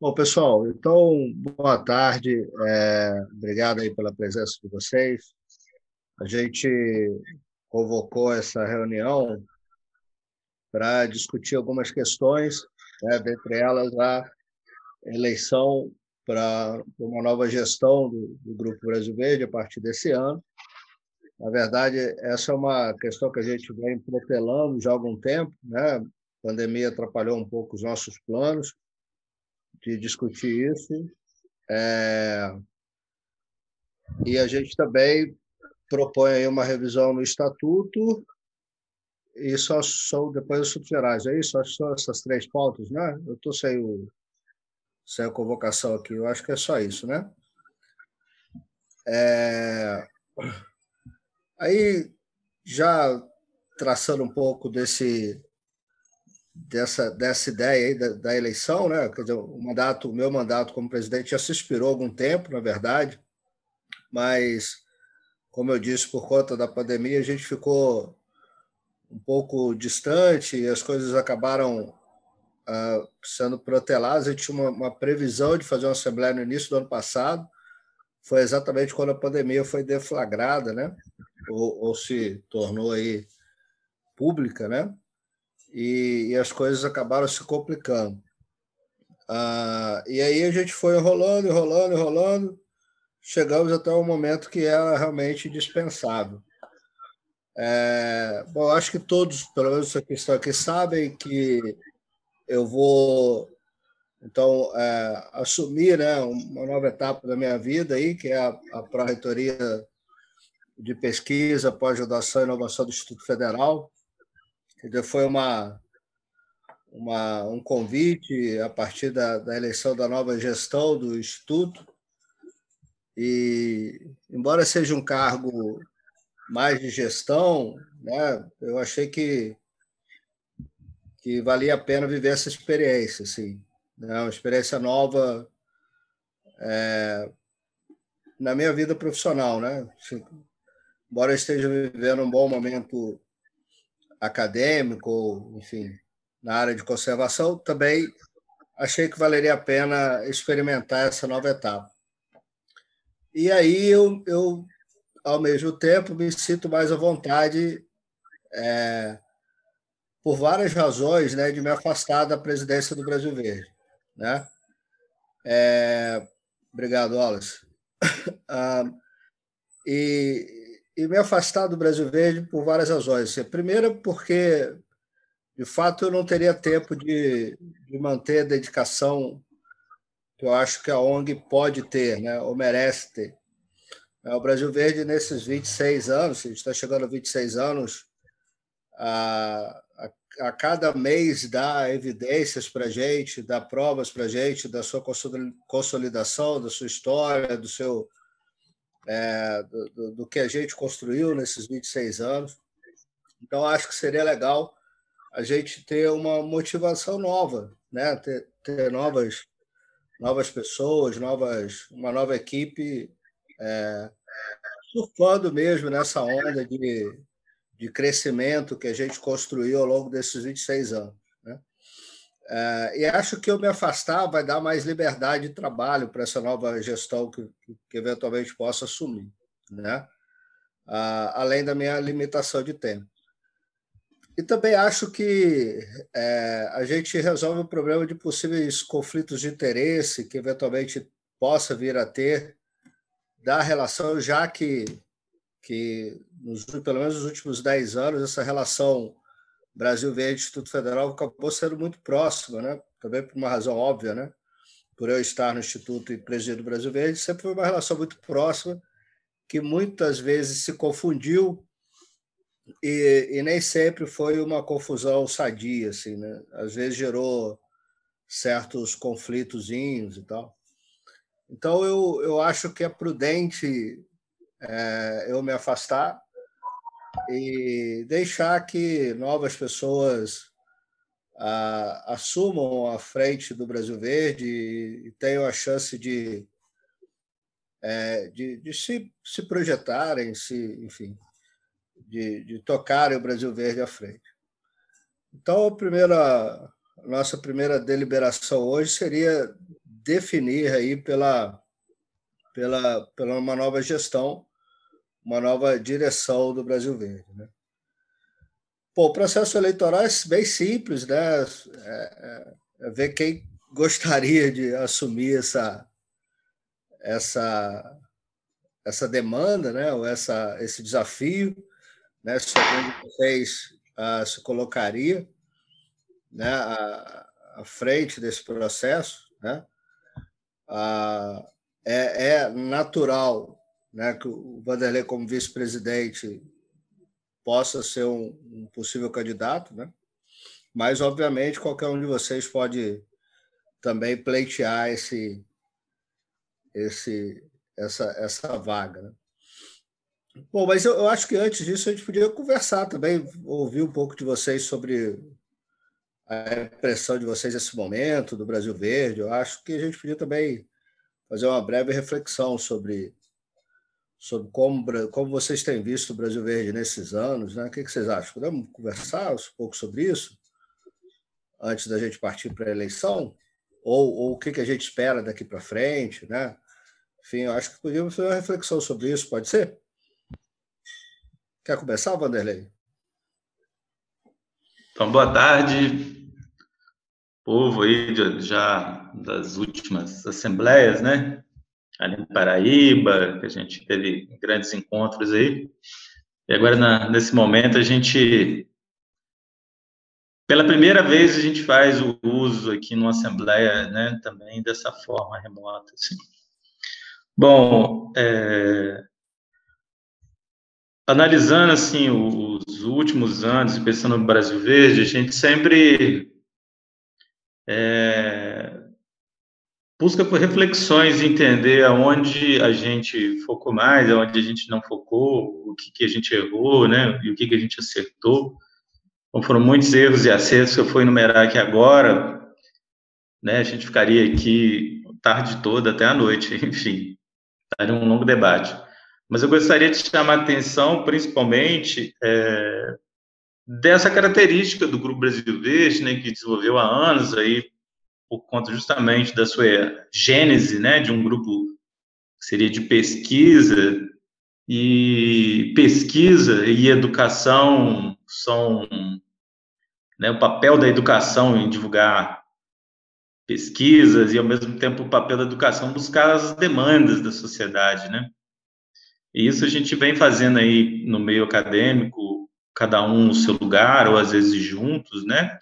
Bom, pessoal, então, boa tarde. É, obrigado aí pela presença de vocês. A gente convocou essa reunião para discutir algumas questões, né, dentre elas a eleição para uma nova gestão do, do Grupo Brasil Verde a partir desse ano. Na verdade, essa é uma questão que a gente vem protelando já há algum tempo, né? A pandemia atrapalhou um pouco os nossos planos de discutir isso. É... E a gente também propõe uma revisão no estatuto e só são depois os subgerais. É isso? Acho são essas três pautas, né? Eu estou sem, o, sem a convocação aqui. Eu acho que é só isso, né? É... Aí, já traçando um pouco desse dessa, dessa ideia aí da, da, eleição, né? Quer dizer, o mandato, o meu mandato como presidente já se expirou algum tempo, na verdade, mas como eu disse, por conta da pandemia, a gente ficou um pouco distante e as coisas acabaram uh, sendo proteladas. A gente tinha uma, uma, previsão de fazer uma assembleia no início do ano passado, foi exatamente quando a pandemia foi deflagrada, né? Ou, ou se tornou aí pública, né? E, e as coisas acabaram se complicando. Ah, e aí a gente foi enrolando, enrolando, enrolando, chegamos até um momento que era realmente dispensável. É, bom, acho que todos, pelo menos os que estão aqui, sabem que eu vou então é, assumir né, uma nova etapa da minha vida aí, que é a, a Pró-Reitoria de Pesquisa, Pós-Graduação e Inovação do Instituto Federal. Foi uma, uma, um convite a partir da, da eleição da nova gestão do Instituto. E, embora seja um cargo mais de gestão, né, eu achei que, que valia a pena viver essa experiência, assim, né, uma experiência nova é, na minha vida profissional, né? Assim, embora eu esteja vivendo um bom momento acadêmico, enfim, na área de conservação, também achei que valeria a pena experimentar essa nova etapa. E aí eu, eu ao mesmo tempo, me sinto mais à vontade, é, por várias razões, né, de me afastar da presidência do Brasil Verde. Né? É, obrigado, Wallace. Ah, e, e me afastar do Brasil Verde por várias razões. Primeiro, porque, de fato, eu não teria tempo de, de manter a dedicação que eu acho que a ONG pode ter, né, ou merece ter. O Brasil Verde, nesses 26 anos, a gente está chegando a 26 anos, a, a, a cada mês dá evidências para a gente, dá provas para a gente da sua consolidação, da sua história, do seu é, do, do, que a gente construiu nesses 26 anos. Então, acho que seria legal a gente ter uma motivação nova, né? ter, ter novas, novas pessoas, novas, uma nova equipe é, surfando mesmo nessa onda de, de crescimento que a gente construiu ao longo desses 26 anos. É, e acho que eu me afastar vai dar mais liberdade de trabalho para essa nova gestão que, que, eventualmente possa assumir, né? Ah, além da minha limitação de tempo. E também acho que é, a gente resolve o problema de possíveis conflitos de interesse que eventualmente possa vir a ter da relação, já que, que nos, pelo menos nos últimos 10 anos, essa relação Brasil Verde Instituto Federal acabou sendo muito próximo, né? também por uma razão óbvia, né? por eu estar no Instituto e presidir o Brasil Verde, sempre foi uma relação muito próxima, que muitas vezes se confundiu e, e nem sempre foi uma confusão sadia, assim, né? às vezes gerou certos conflitozinhos e tal. Então, eu, eu acho que é prudente é, eu me afastar, e deixar que novas pessoas ah, assumam a frente do Brasil Verde e, tenham a chance de, é, de, de, se, se projetarem, se, enfim, de, de tocarem o Brasil Verde à frente. Então, a primeira, nossa primeira deliberação hoje seria definir aí pela, pela, pela uma nova gestão, uma nova direção do Brasil Verde. Né? Pô, o processo eleitoral é bem simples, né? É, é, é ver quem gostaria de assumir essa, essa, essa demanda, né? ou essa, esse desafio, né? se algum de vocês uh, se colocaria né? à, à frente desse processo. Né? Uh, é, é natural né, que o Vanderlei, como vice-presidente, possa ser um, um, possível candidato, né? mas, obviamente, qualquer um de vocês pode também pleitear esse, esse, essa, essa vaga. Né? Bom, mas eu, eu, acho que antes disso a gente podia conversar também, ouvir um pouco de vocês sobre a impressão de vocês nesse momento do Brasil Verde. Eu acho que a gente podia também fazer uma breve reflexão sobre, sobre como, como vocês têm visto o Brasil Verde nesses anos. Né? O que, vocês acham? Podemos conversar um pouco sobre isso antes da gente partir para a eleição? ou, ou o que, que a gente espera daqui para frente, né? Enfim, eu acho que podíamos fazer uma reflexão sobre isso, pode ser? Quer começar, Vanderlei? Então, boa tarde, povo aí já das últimas assembleias, né? Ali em Paraíba, que a gente teve grandes encontros aí. E agora, na, nesse momento, a gente pela primeira vez a gente faz o uso aqui numa assembleia, né, também dessa forma remota. Assim. Bom, é, analisando assim os últimos anos pensando no Brasil Verde, a gente sempre é, busca por reflexões entender aonde a gente focou mais, aonde a gente não focou, o que, que a gente errou, né, e o que, que a gente acertou. Então, foram muitos erros e acertos que eu fui enumerar aqui agora, né? A gente ficaria aqui tarde toda até a noite, enfim, estaria um longo debate. Mas eu gostaria de chamar a atenção, principalmente, é, dessa característica do Grupo Brasil Verde, né, que desenvolveu há anos aí, por conta justamente da sua gênese, né, de um grupo que seria de pesquisa, e pesquisa e educação são né, o papel da educação em divulgar pesquisas e, ao mesmo tempo, o papel da educação buscar as demandas da sociedade, né? E isso a gente vem fazendo aí no meio acadêmico, cada um no seu lugar, ou às vezes juntos, né?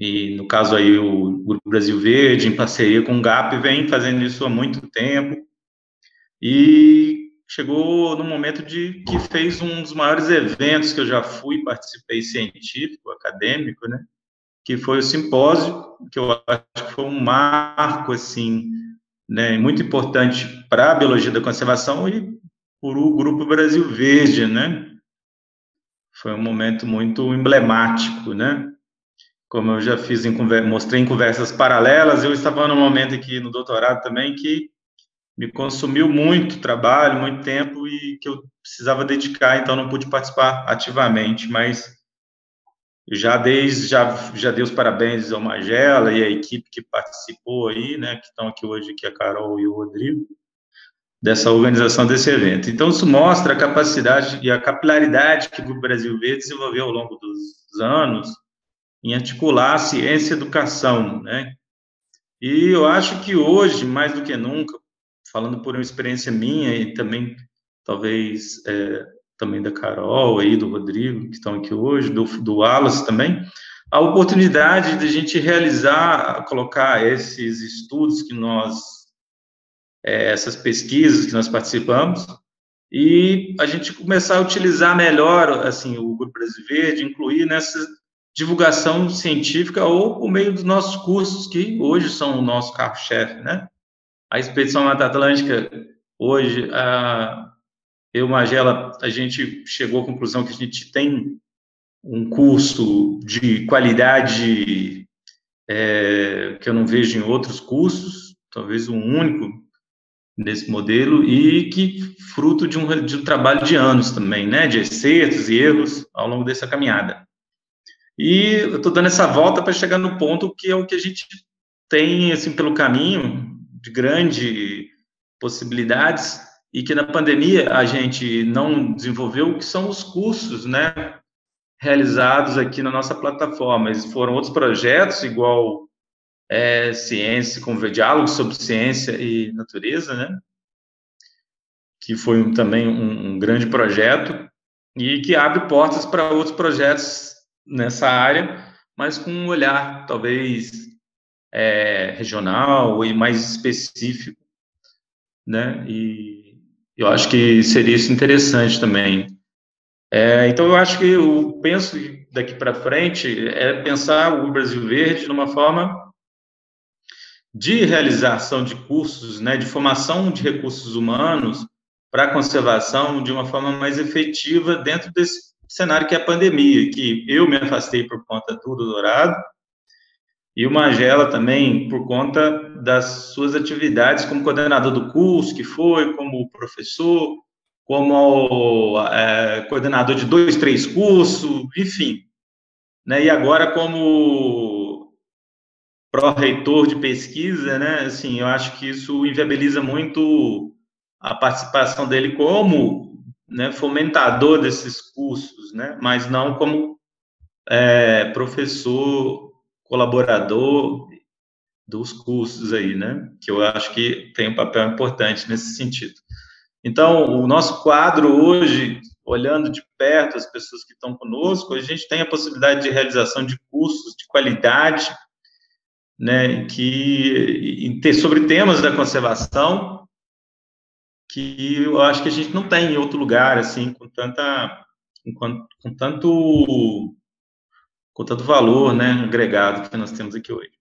E, no caso aí, o Grupo Brasil Verde, em parceria com o GAP, vem fazendo isso há muito tempo. E chegou no momento de que fez um dos maiores eventos que eu já fui, participei científico, acadêmico, né? Que foi o simpósio, que eu acho que foi um marco, assim, né, muito importante para a biologia da conservação e por o Grupo Brasil Verde, né? Foi um momento muito emblemático, né? Como eu já fiz em mostrei em conversas paralelas, eu estava no momento aqui no doutorado também que me consumiu muito trabalho, muito tempo e que eu precisava dedicar, então não pude participar ativamente, mas já desde já já dei os parabéns ao Magela e à equipe que participou aí, né, que estão aqui hoje, que é a Carol e o Rodrigo, dessa organização desse evento. Então isso mostra a capacidade e a capilaridade que o Brasil V desenvolveu ao longo dos anos em articular ciência e educação, né? E eu acho que hoje, mais do que nunca, falando por uma experiência minha e também, talvez, é, também da Carol aí, do Rodrigo, que estão aqui hoje, do, do Wallace também, a oportunidade de a gente realizar, colocar esses estudos que nós, é, essas pesquisas que nós participamos, e a gente começar a utilizar melhor, assim, o Grupo Brasil Verde, incluir nessa divulgação científica ou por meio dos nossos cursos, que hoje são o nosso carro-chefe, né? a expedição Mata Atlântica, hoje, a, eu, Magela, a gente chegou à conclusão que a gente tem um curso de qualidade é, que eu não vejo em outros cursos, talvez um único nesse modelo, e que fruto de um, de um trabalho de anos também, né, de acertos e erros ao longo dessa caminhada. E eu estou dando essa volta para chegar no ponto que é o que a gente tem, assim, pelo caminho, de grande possibilidades e que na pandemia a gente não desenvolveu, que são os cursos, né, realizados aqui na nossa plataforma. Eles foram outros projetos, igual é, ciência, com diálogo sobre ciência e natureza, né, que foi um, também um, um grande projeto e que abre portas para outros projetos nessa área, mas com um olhar talvez é, regional e mais específico, né? E eu acho que seria isso interessante também. É, então eu acho que eu penso daqui para frente é pensar o Brasil Verde numa forma de realização de cursos, né, de formação de recursos humanos para a conservação de uma forma mais efetiva dentro desse cenário que é a pandemia, que eu me afastei por conta do doutorado, e o Magela também por conta das suas atividades como coordenador do curso, que foi, como professor, como é, coordenador de dois, três cursos, enfim. Né? E agora como pró-reitor de pesquisa, né? Assim, eu acho que isso inviabiliza muito a participação dele como né, fomentador desses cursos, né, mas não como é, professor colaborador dos cursos aí, né, que eu acho que tem um papel importante nesse sentido. Então, o nosso quadro hoje, olhando de perto as pessoas que estão conosco, a gente tem a possibilidade de realização de cursos de qualidade, né, que sobre temas da conservação, que eu acho que a gente não tem em outro lugar, assim, com tanta, com, com tanto, com tanto valor, né, agregado que nós temos aqui hoje,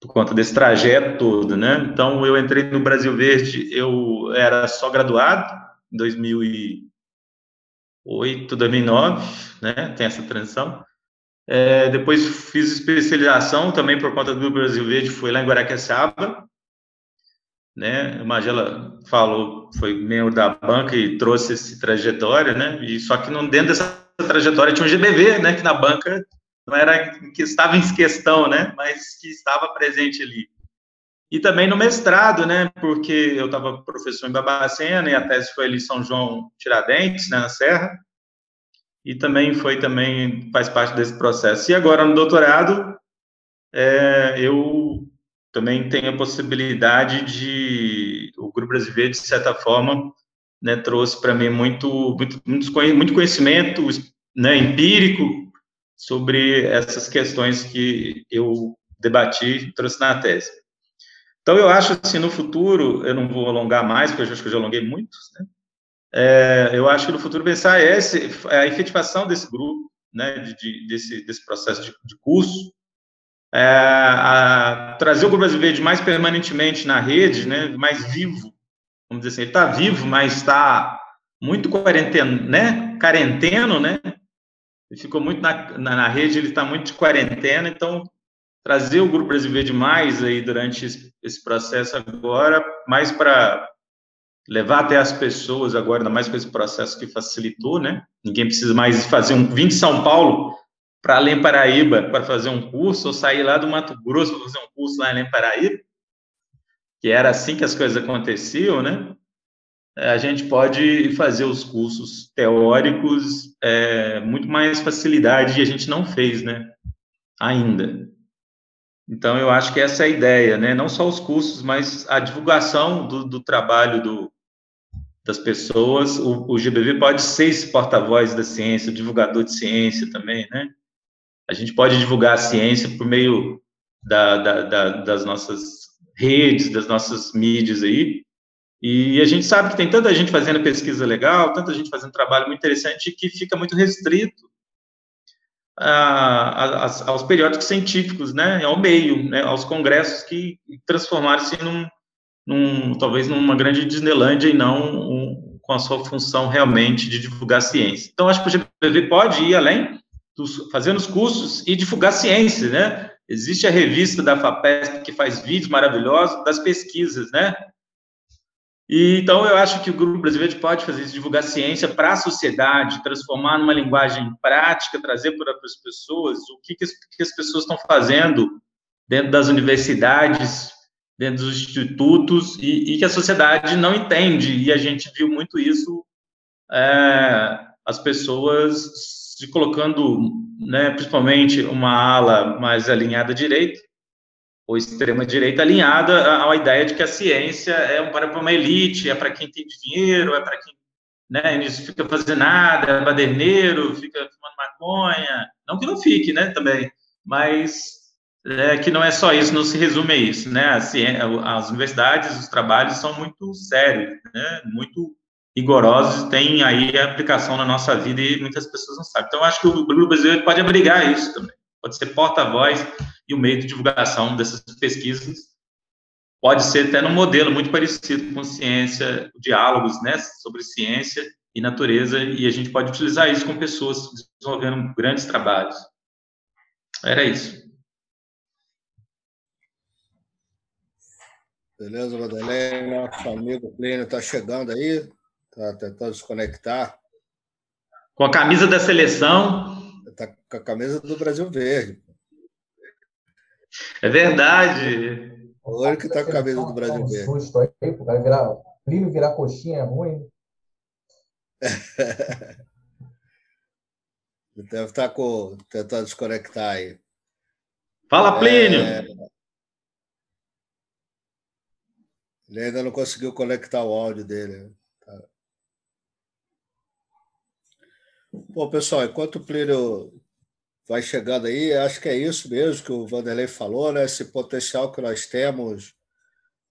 por conta desse trajeto todo, né. Então, eu entrei no Brasil Verde, eu era só graduado, em 2008, 2009, né, tem essa transição. É, depois fiz especialização também por conta do Brasil Verde, fui lá em Guaraqueçaba, né? Magela falou, foi membro da banca e trouxe esse trajetória, né? E só que não dentro dessa trajetória tinha um GBV, né? Que na banca não era que estava em questão, né? Mas que estava presente ali. E também no mestrado, né? Porque eu estava professor em Babacena e a tese foi ali em São João Tiradentes, né? Na Serra. E também foi também faz parte desse processo. E agora no doutorado, é, eu também tem a possibilidade de o grupo brasileiro de certa forma né, trouxe para mim muito muito muito conhecimento né, empírico sobre essas questões que eu debati trouxe na tese então eu acho assim no futuro eu não vou alongar mais porque eu acho que eu já alonguei muito né? é, eu acho que no futuro pensar esse a efetivação desse grupo né de, de desse desse processo de, de curso é, a, trazer o Grupo Brasileiro mais permanentemente na rede, né, mais vivo, vamos dizer assim, ele está vivo, mas está muito quarenteno, né, quarenteno, né, ele ficou muito na, na, na rede, ele está muito de quarentena, então trazer o Grupo Brasileiro mais aí durante esse, esse processo agora, mais para levar até as pessoas agora, ainda mais com esse processo que facilitou, né, ninguém precisa mais fazer um, vir de São Paulo para Além Paraíba para fazer um curso, ou sair lá do Mato Grosso para fazer um curso lá em Além Paraíba, que era assim que as coisas aconteciam, né? É, a gente pode fazer os cursos teóricos é, muito mais facilidade e a gente não fez, né? Ainda. Então, eu acho que essa é a ideia, né? Não só os cursos, mas a divulgação do, do trabalho do, das pessoas. O, o GBV pode ser esse porta-voz da ciência, divulgador de ciência também, né? A gente pode divulgar a ciência por meio da, da, da, das nossas redes, das nossas mídias aí. E a gente sabe que tem tanta gente fazendo pesquisa legal, tanta gente fazendo trabalho muito interessante que fica muito restrito a, a, aos periódicos científicos, né, ao meio, né, aos congressos que transformaram-se num, num, talvez numa grande Disneylandia e não um, com a sua função realmente de divulgar ciência. Então, acho que o GPV pode ir além dos, fazendo os cursos e divulgar ciência, né? Existe a revista da FAPESP que faz vídeos maravilhosos das pesquisas, né? E, então, eu acho que o Grupo Brasileiro pode fazer isso, divulgar ciência para a sociedade, transformar numa linguagem prática, trazer para as pessoas o que, que, as, que as pessoas estão fazendo dentro das universidades, dentro dos institutos e, e, que a sociedade não entende. E a gente viu muito isso, é, as pessoas se colocando, né, principalmente uma ala mais alinhada à direita, ou extrema direita alinhada à, ideia de que a ciência é para uma elite, é para quem tem dinheiro, é para quem né, não fica fazendo nada, é baderneiro, fica fumando maconha, não que não fique, né, também, mas é, que não é só isso, não se resume a isso, né? as universidades, os trabalhos são muito sérios, né? Muito rigorosos, tem aí a aplicação na nossa vida e muitas pessoas não sabem. Então, acho que o Grupo pode abrigar isso também, pode ser porta-voz e o meio de divulgação dessas pesquisas. Pode ser até num modelo muito parecido com ciência, diálogos, né, sobre ciência e natureza, e a gente pode utilizar isso com pessoas desenvolvendo grandes trabalhos. Era isso. Beleza, Madalena? Nosso amigo Plínio está chegando aí, está tentando se conectar. Com a camisa da seleção. Está com a camisa do Brasil Verde. É verdade. O único que está com a camisa do Brasil Verde. Susto aí, vai virar, Plínio virar coxinha é ruim. Deve estar tá com, tentando se conectar aí. Fala, Plínio! É... Ele ainda não conseguiu conectar o áudio dele. Tá. Bom, pessoal, enquanto o Plínio vai chegando aí, acho que é isso mesmo que o Vanderlei falou, né? Esse potencial que nós temos.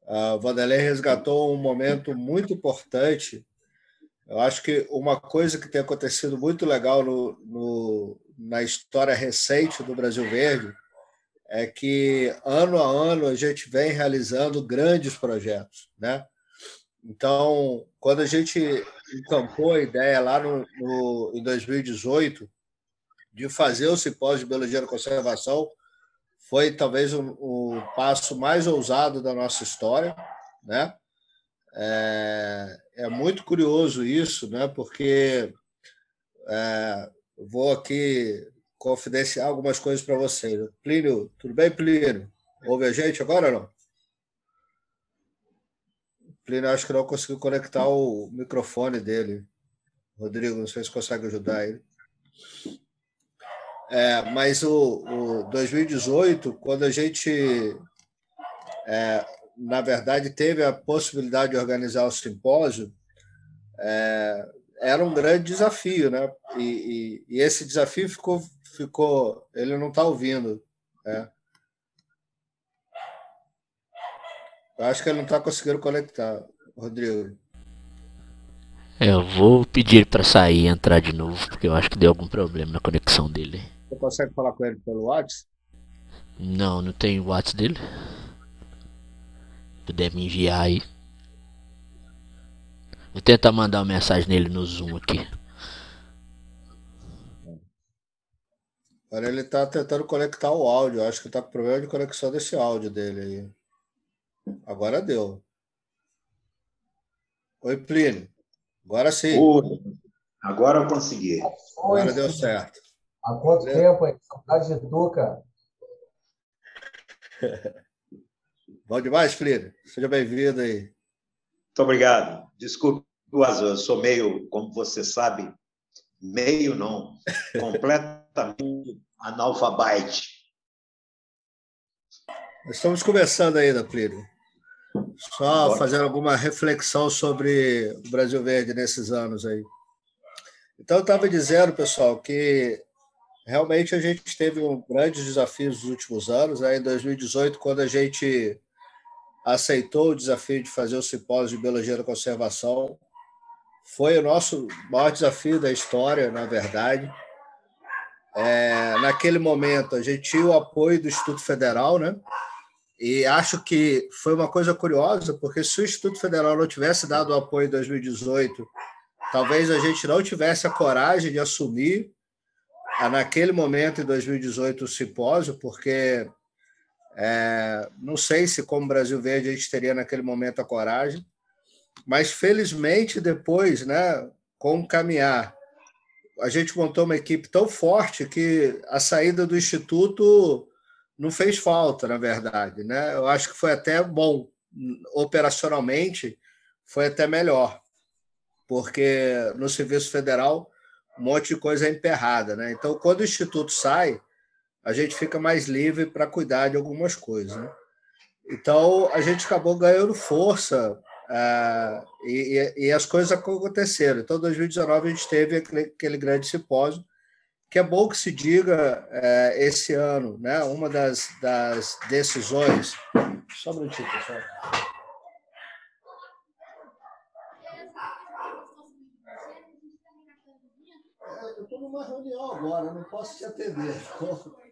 O Vanderlei resgatou um momento muito importante. Eu acho que uma coisa que tem acontecido muito legal no, no na história recente do Brasil Verde é que ano a ano a gente vem realizando grandes projetos, né? Então, quando a gente encampou a ideia lá no, no em 2018 de fazer o simpósio de biologia da conservação, foi talvez o, o passo mais ousado da nossa história, né? É, é muito curioso isso, né? Porque é, vou aqui confidenciar algumas coisas para vocês. Plínio, tudo bem, Plínio? Ouve a gente agora ou não? Plínio acho que não conseguiu conectar o microfone dele. Rodrigo, não sei se consegue ajudar ele. É, mas o, o 2018, quando a gente, é, na verdade, teve a possibilidade de organizar o simpósio, é, era um grande desafio, né? E, e, e esse desafio ficou ficou. Ele não está ouvindo. É. Eu acho que ele não está conseguindo conectar, Rodrigo. É, eu vou pedir para sair e entrar de novo, porque eu acho que deu algum problema na conexão dele. Você consegue falar com ele pelo WhatsApp? Não, não tem o WhatsApp dele. Puder me enviar aí. Vou tentar mandar uma mensagem nele no Zoom aqui. Agora ele está tentando conectar o áudio. Acho que está com problema de conexão desse áudio dele aí. Agora deu. Oi, Plínio. Agora sim. Oi. Agora eu consegui. Agora deu certo. Há quanto Beleza? tempo, hein? Saudade de tu, cara. Bom demais, Plínio. Seja bem-vindo aí. Muito obrigado. Desculpe, eu sou meio, como você sabe, meio não, completamente analfabete. Estamos começando ainda, Plínio. Só fazendo alguma reflexão sobre o Brasil Verde nesses anos aí. Então, eu estava dizendo, pessoal, que realmente a gente teve um grandes desafios nos últimos anos. Né? Em 2018, quando a gente aceitou o desafio de fazer o simpósio de Biologia da Conservação, foi o nosso maior desafio da história, na verdade. É, naquele momento, a gente tinha o apoio do Instituto Federal, né? E acho que foi uma coisa curiosa, porque se o Instituto Federal não tivesse dado o apoio em 2018, talvez a gente não tivesse a coragem de assumir, naquele momento, em 2018, o simpósio, porque é, não sei se, como Brasil Verde, a gente teria naquele momento a coragem. Mas, felizmente, depois, né, com o caminhar, a gente montou uma equipe tão forte que a saída do Instituto não fez falta, na verdade. Né? Eu acho que foi até bom, operacionalmente, foi até melhor, porque no Serviço Federal um monte de coisa é emperrada. Né? Então, quando o Instituto sai, a gente fica mais livre para cuidar de algumas coisas. Né? Então, a gente acabou ganhando força uh, e, e, as coisas aconteceram. Então, em 2019, a gente teve aquele, aquele grande simpósio que é bom que se diga é, esse ano, né? Uma das, das decisões. Só um minutinho, pessoal. É, eu estou numa reunião agora, não posso te atender.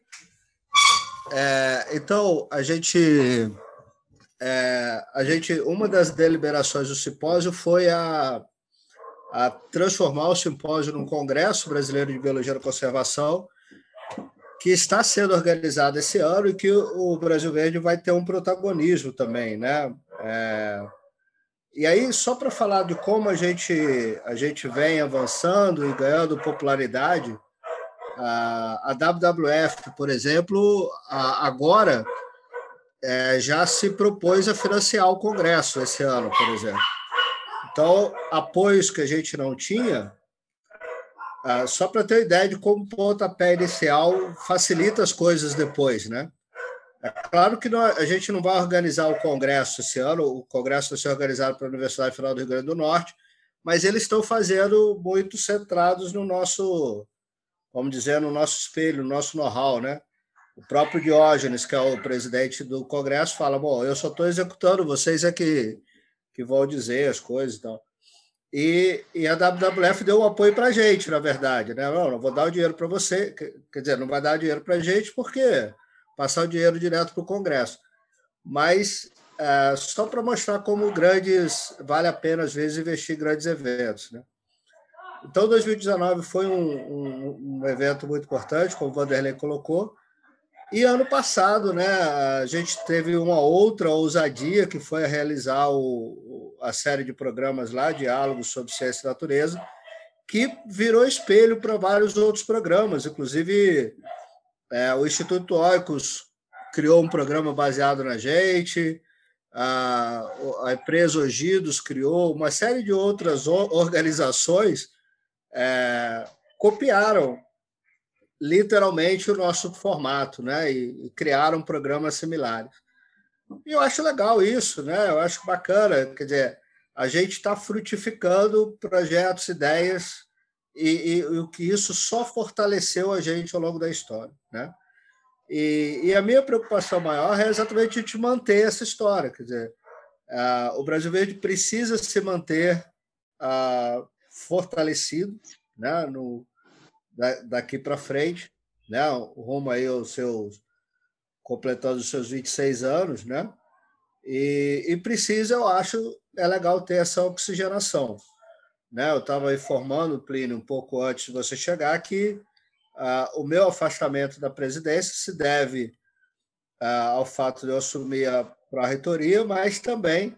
É, então, a gente, é, a gente. Uma das deliberações do simpósio foi a a transformar o simpósio num Congresso Brasileiro de Biologia da Conservação, que está sendo organizado esse ano e que o Brasil Verde vai ter um protagonismo também, né? É... E aí, só para falar de como a gente, a gente vem avançando e ganhando popularidade, a, WWF, por exemplo, agora é, já se propôs a financiar o Congresso esse ano, por exemplo. Então, apoios que a gente não tinha, ah, só para ter ideia de como o pontapé inicial facilita as coisas depois, né? É claro que a gente não vai organizar o congresso esse ano, o congresso vai ser organizado pela Universidade Federal do Rio Grande do Norte, mas eles estão fazendo muito centrados no nosso, vamos dizer, no nosso espelho, no nosso know-how, né? O próprio Diógenes, que é o presidente do congresso, fala: bom, eu só estou executando, vocês é que que vão dizer as coisas e tal. E, e a WWF deu um apoio para a gente, na verdade. Né? Não, não vou dar o dinheiro para você. Quer dizer, não vai dar dinheiro para a gente porque passar o dinheiro direto para o Congresso. Mas é, só para mostrar como grandes vale a pena, às vezes, investir em grandes eventos. Né? Então, 2019 foi um, um, um evento muito importante, como o Vanderlei colocou. E ano passado, né, a gente teve uma outra ousadia que foi realizar o, a série de programas lá, Diálogos sobre Ciência e Natureza, que virou espelho para vários outros programas, inclusive é, o Instituto Oicos criou um programa baseado na gente, a, a empresa Ogidos criou, uma série de outras organizações é, copiaram literalmente o nosso formato, né? E, e criaram programas similares. E eu acho legal isso, né? Eu acho bacana, quer dizer, a gente está frutificando projetos, ideias e, o que isso só fortaleceu a gente ao longo da história, né? E, e a minha preocupação maior é exatamente de manter essa história, quer dizer, o Brasil Verde precisa se manter fortalecido, né? No, daqui para frente, né? Rumo aí aos seus completando os seus 26 anos, né? E, e precisa, eu acho, é legal ter essa oxigenação. Né? Eu estava informando, Plínio, um pouco antes de você chegar, que ah, o meu afastamento da presidência se deve ah, ao fato de eu assumir a pró-reitoria, mas também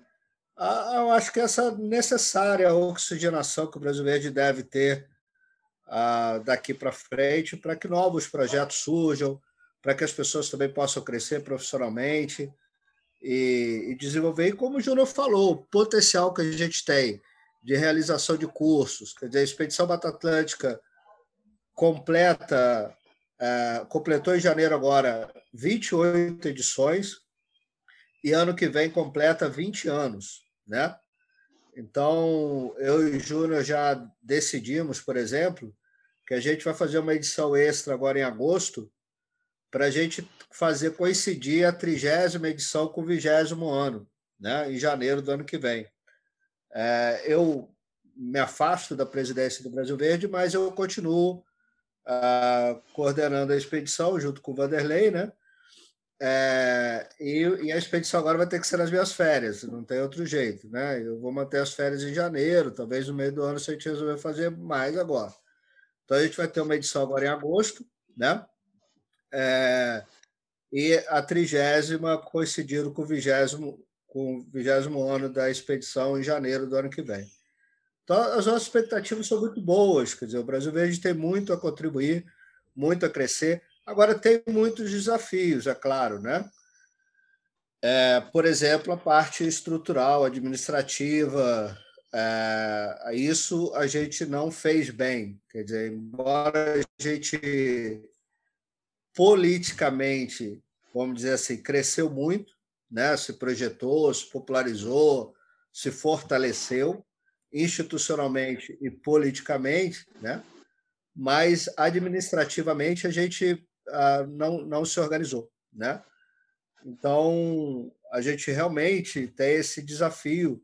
ah, eu acho que essa necessária oxigenação que o Brasil Verde deve ter daqui para frente, para que novos projetos surjam, para que as pessoas também possam crescer profissionalmente e, e desenvolver. E como o Júnior falou, o potencial que a gente tem de realização de cursos, quer dizer, a Expedição Mata Atlântica completa, é, completou em janeiro agora 28 edições e ano que vem completa 20 anos, né? Então, eu e o Júnior já decidimos, por exemplo, que a gente vai fazer uma edição extra agora em agosto, para a gente fazer coincidir a trigésima edição com o vigésimo ano, né, em janeiro do ano que vem. É, eu me afasto da presidência do Brasil Verde, mas eu continuo uh, coordenando a expedição junto com o Vanderlei, né? É, e, e, a expedição agora vai ter que ser nas minhas férias, não tem outro jeito, né? Eu vou manter as férias em janeiro, talvez no meio do ano se a gente resolver fazer mais agora. Então a gente vai ter uma edição agora em agosto, né? É, e a trigésima coincidindo com o vigésimo com o vigésimo ano da expedição em janeiro do ano que vem. Então as nossas expectativas são muito boas, quer dizer, o Brasil Verde tem muito a contribuir, muito a crescer. Agora, tem muitos desafios, é claro, né? É, por exemplo, a parte estrutural, administrativa, é, isso a gente não fez bem. Quer dizer, embora a gente politicamente, vamos dizer assim, cresceu muito, né? se projetou, se popularizou, se fortaleceu institucionalmente e politicamente, né? mas administrativamente a gente ah, não, não se organizou. Né? Então, a gente realmente tem esse desafio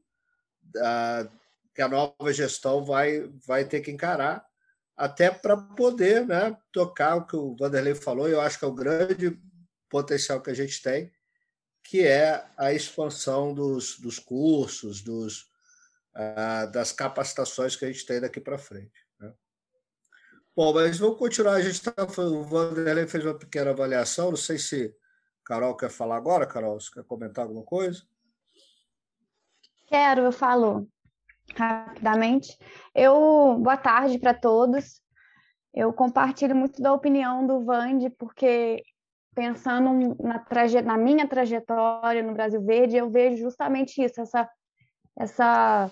que a nova gestão vai, vai ter que encarar, até para poder né, tocar o que o Vanderlei falou, eu acho que é o grande potencial que a gente tem, que é a expansão dos, dos cursos, dos, das capacitações que a gente tem daqui para frente. Né? Bom, mas vamos continuar. A gente tá, o Vanderlei fez uma pequena avaliação, não sei se Carol quer falar agora, Carol, você quer comentar alguma coisa? Quero, eu falo rapidamente. Eu, boa tarde para todos. Eu compartilho muito da opinião do Vande, porque pensando na, traje... na minha trajetória no Brasil Verde, eu vejo justamente isso, essa, essa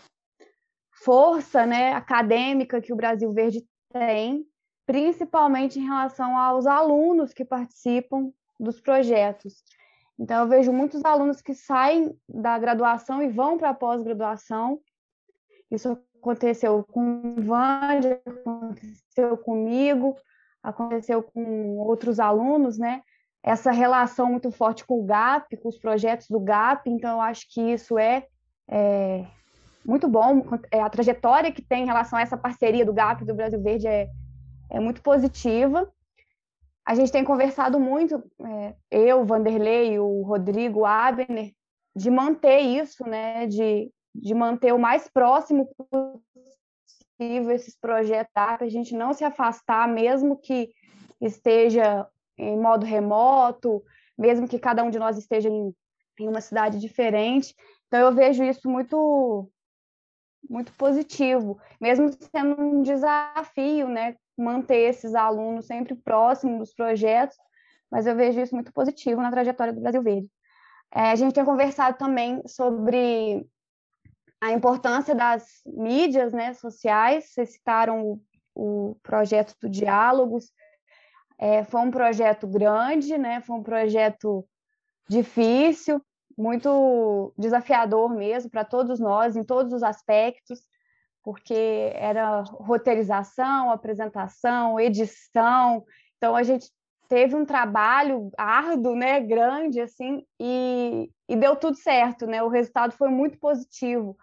força né, acadêmica que o Brasil Verde tem, principalmente em relação aos alunos que participam dos projetos. Então, eu vejo muitos alunos que saem da graduação e vão para a pós-graduação. Isso aconteceu com o Vande, aconteceu comigo, aconteceu com outros alunos, né? Essa relação muito forte com o GAP, com os projetos do GAP, então eu acho que isso é, é muito bom. É, a trajetória que tem em relação a essa parceria do GAP do Brasil Verde é, é muito positiva a gente tem conversado muito, é, eu, Vanderlei, o Rodrigo, Abner, de manter isso, né, de, de manter o mais próximo possível esses projetos, para a gente não se afastar, mesmo que esteja em modo remoto, mesmo que cada um de nós esteja em, em uma cidade diferente. Então, eu vejo isso muito muito positivo, mesmo sendo um desafio, né, manter esses alunos sempre próximos dos projetos, mas eu vejo isso muito positivo na trajetória do Brasil Verde. É, a gente tem conversado também sobre a importância das mídias né, sociais, vocês citaram o, o projeto do Diálogos, é, foi um projeto grande, né, foi um projeto difícil, muito desafiador mesmo para todos nós, em todos os aspectos porque era roteirização, apresentação, edição. Então a gente teve um trabalho árduo, né, grande assim, e, e deu tudo certo, né? O resultado foi muito positivo,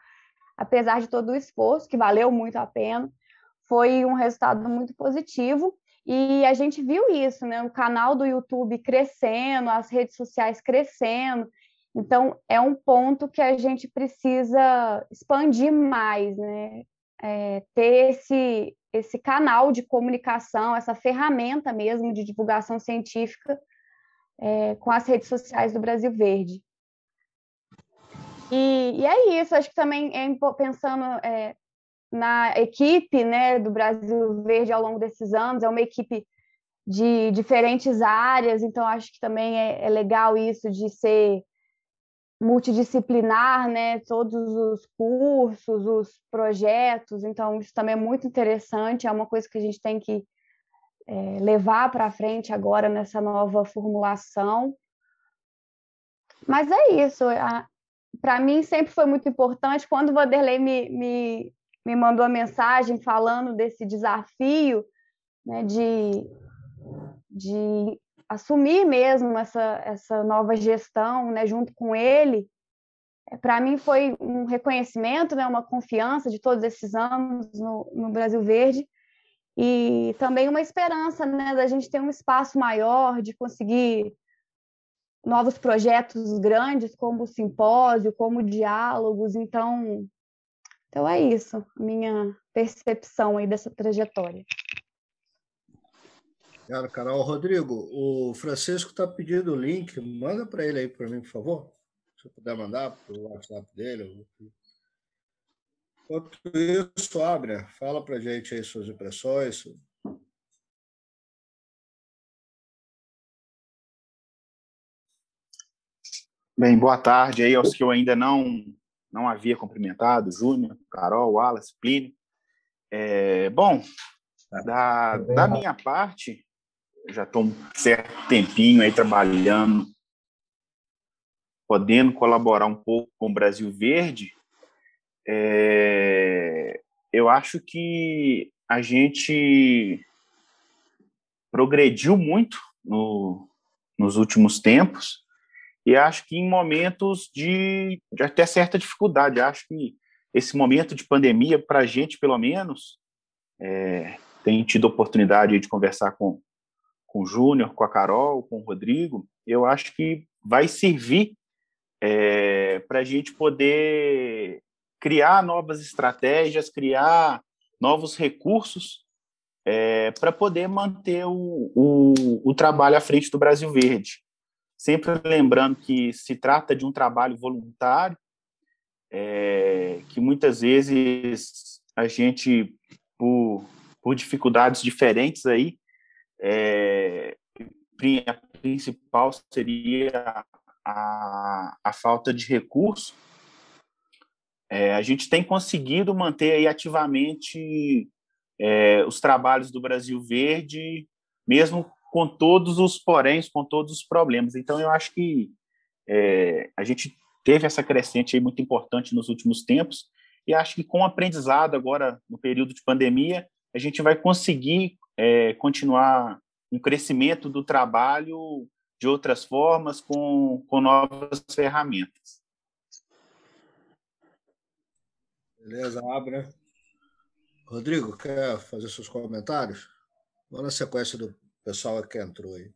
apesar de todo o esforço que valeu muito a pena. Foi um resultado muito positivo e a gente viu isso, né? O canal do YouTube crescendo, as redes sociais crescendo. Então, é um ponto que a gente precisa expandir mais, né? É, ter esse, esse canal de comunicação, essa ferramenta mesmo de divulgação científica é, com as redes sociais do Brasil Verde. E, e é isso, acho que também é pensando é, na equipe né, do Brasil Verde ao longo desses anos, é uma equipe de diferentes áreas, então acho que também é, é legal isso de ser multidisciplinar, né, todos os cursos, os projetos, então isso também é muito interessante, é uma coisa que a gente tem que é, levar para frente agora nessa nova formulação. Mas é isso, para mim sempre foi muito importante, quando o Vanderlei me, me, me mandou a mensagem falando desse desafio né, de, de assumir mesmo essa, essa nova gestão, né, junto com ele, é, para mim foi um reconhecimento, né, uma confiança de todos esses anos no, no Brasil Verde e também uma esperança, né, da gente ter um espaço maior, de conseguir novos projetos grandes, como o simpósio, como diálogos. Então, então é isso, minha percepção aí dessa trajetória. Claro, cara. Rodrigo, o Francisco está pedindo o link. Manda para ele aí para mim, por favor. Se eu puder mandar para o WhatsApp dele. Enquanto isso, Abner, fala para gente aí suas impressões, Bem, boa tarde aí aos que eu ainda não não havia cumprimentado, Júnior, Carol, Wallace, Plínio. É, bom, tá. da, tá da minha parte, já estou um certo tempinho aí trabalhando, podendo colaborar um pouco com o Brasil Verde. É, eu acho que a gente progrediu muito no, nos últimos tempos e acho que em momentos de, de até certa dificuldade. Acho que esse momento de pandemia, para a gente, pelo menos, é, tem tido oportunidade de conversar com, com o Júnior, com a Carol, com o Rodrigo, eu acho que vai servir é, para a gente poder criar novas estratégias, criar novos recursos é, para poder manter o, o, o trabalho à frente do Brasil Verde. Sempre lembrando que se trata de um trabalho voluntário, é, que muitas vezes a gente, por, por dificuldades diferentes aí, é, a principal seria a, a falta de recurso. É, a gente tem conseguido manter aí ativamente é, os trabalhos do Brasil Verde, mesmo com todos os poréns, com todos os problemas. Então, eu acho que é, a gente teve essa crescente aí muito importante nos últimos tempos, e acho que com o aprendizado agora, no período de pandemia, a gente vai conseguir é, continuar um crescimento do trabalho de outras formas, com, com novas ferramentas. Beleza, Abra. Rodrigo, quer fazer seus comentários? Vamos na sequência do pessoal que entrou aí.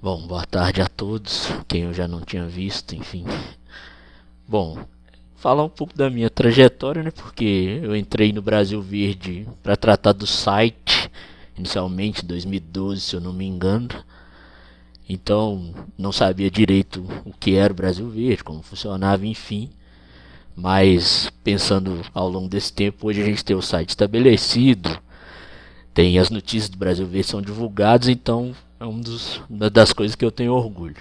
Bom, boa tarde a todos, quem eu já não tinha visto, enfim. Bom, falar um pouco da minha trajetória, né? Porque eu entrei no Brasil Verde para tratar do site, inicialmente em 2012, se eu não me engano. Então, não sabia direito o que era o Brasil Verde, como funcionava, enfim. Mas pensando ao longo desse tempo, hoje a gente tem o site estabelecido, tem as notícias do Brasil Verde são divulgadas, então é um uma das coisas que eu tenho orgulho.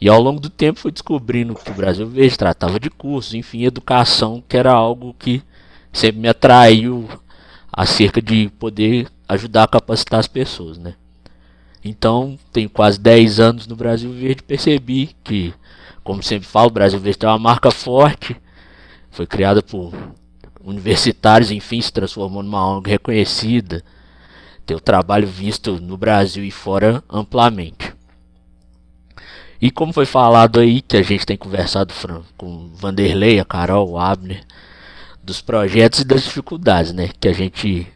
E ao longo do tempo fui descobrindo que o Brasil Verde tratava de cursos, enfim, educação, que era algo que sempre me atraiu acerca de poder ajudar a capacitar as pessoas, né? Então, tenho quase 10 anos no Brasil Verde, percebi que, como sempre falo, o Brasil Verde tem uma marca forte, foi criada por universitários, enfim, se transformou numa ONG reconhecida, ter o trabalho visto no Brasil e fora amplamente. E como foi falado aí, que a gente tem conversado com Vanderlei, a Carol, o Abner, dos projetos e das dificuldades, né? Que a gente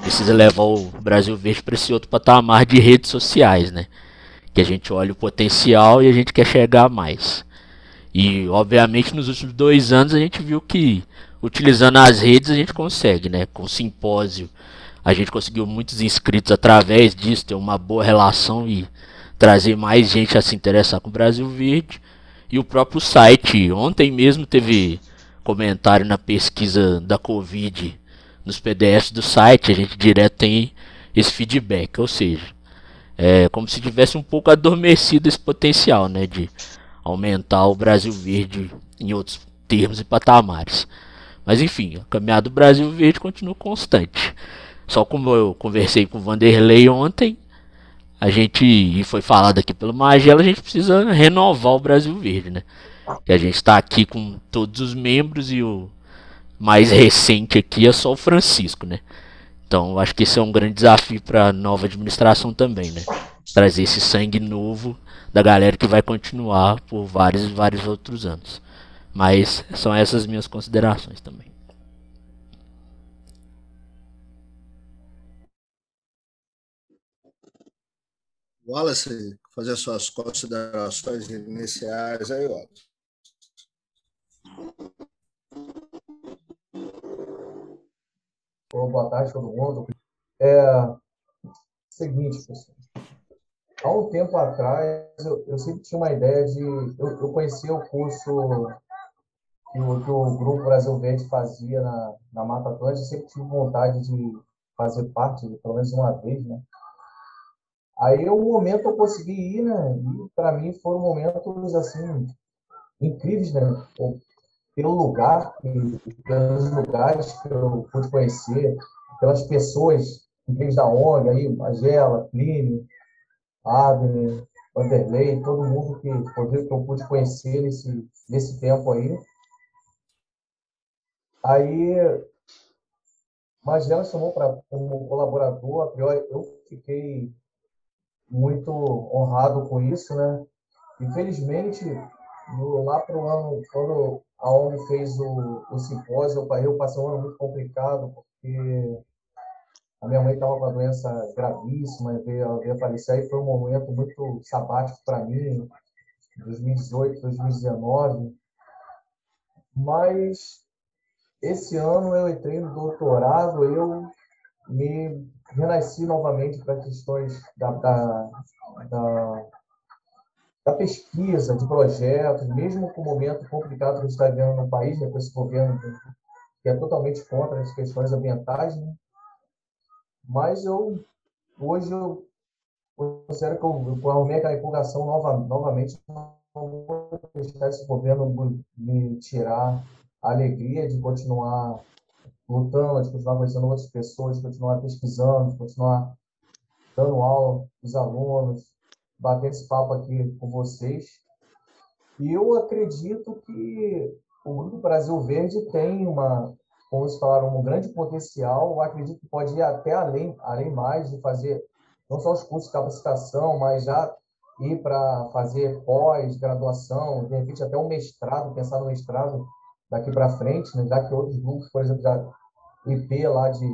precisa levar o Brasil Verde para esse outro patamar de redes sociais, né? Que a gente olha o potencial e a gente quer chegar mais. E, obviamente, nos últimos dois anos a gente viu que, utilizando as redes, a gente consegue, né? Com simpósio a gente conseguiu muitos inscritos através disso, ter uma boa relação e trazer mais gente a se interessar com o Brasil Verde. E o próprio site, ontem mesmo teve comentário na pesquisa da Covid nos PDFs do site, a gente direto tem esse feedback, ou seja, é como se tivesse um pouco adormecido esse potencial, né, de aumentar o Brasil Verde em outros termos e patamares. Mas enfim, a caminhada do Brasil Verde continua constante. Só como eu conversei com o Vanderlei ontem, a gente, e foi falado aqui pelo Magela, a gente precisa renovar o Brasil Verde, né? E a gente está aqui com todos os membros e o mais recente aqui é só o Francisco, né? Então, acho que esse é um grande desafio para a nova administração também, né? Trazer esse sangue novo da galera que vai continuar por vários e vários outros anos. Mas são essas minhas considerações também. Wallace, fazer suas considerações iniciais aí, Wallace. boa tarde, todo mundo. É seguinte, pessoal. Há um tempo atrás, eu, eu sempre tinha uma ideia de. Eu, eu conhecia o curso que o, que o Grupo Brasil Verde fazia na, na Mata Atlântica, sempre tive vontade de fazer parte, pelo menos uma vez, né? Aí, o momento eu consegui ir, né? E para mim foram momentos assim incríveis, né? Pelo lugar, pelos lugares que eu pude conhecer, pelas pessoas incríveis da ONG, aí, Magela, Plínio, Abner, Vanderlei, todo mundo que, que eu pude conhecer nesse, nesse tempo aí. Aí, Magela chamou para como colaborador, a priori eu fiquei muito honrado com isso, né? Infelizmente, no, lá para o ano, quando a ONG fez o, o simpósio, eu passei um ano muito complicado, porque a minha mãe estava com uma doença gravíssima, veio, veio falecer, e foi um momento muito sabático para mim, 2018, 2019. Mas esse ano eu entrei no doutorado, eu me renasci novamente para questões da, da, da, da, pesquisa, de projetos, mesmo com o momento complicado que a gente está vivendo no país, né, com esse governo que é totalmente contra as questões ambientais, né? Mas eu, hoje, eu considero que eu, eu arrumei aquela empolgação nova, novamente, vou deixar esse governo me tirar a alegria de continuar lutando, de continuar conhecendo outras pessoas, de continuar pesquisando, de continuar dando aula os alunos, batendo esse papo aqui com vocês. E eu acredito que o Grupo Brasil Verde tem uma, como vocês falaram, um grande potencial. Eu acredito que pode ir até além, além mais de fazer não só os cursos de capacitação, mas já ir para fazer pós-graduação, de repente até um mestrado, pensar no mestrado daqui para frente, né? já que outros grupos, por exemplo, o IP lá de,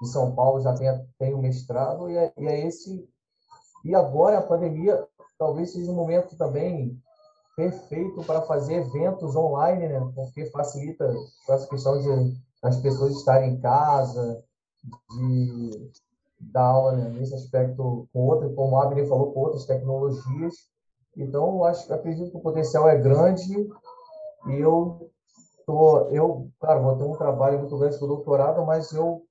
de São Paulo já tem, tem um mestrado, e é, e é esse. E agora a pandemia talvez seja um momento também perfeito para fazer eventos online, né? porque facilita essa questão de as pessoas estarem em casa, de dar aula né, nesse aspecto com outra, como a Abner falou, com outras tecnologias. Então, acho, acredito que o potencial é grande e eu tô, eu, claro, vou ter um trabalho muito grande com o doutorado, mas eu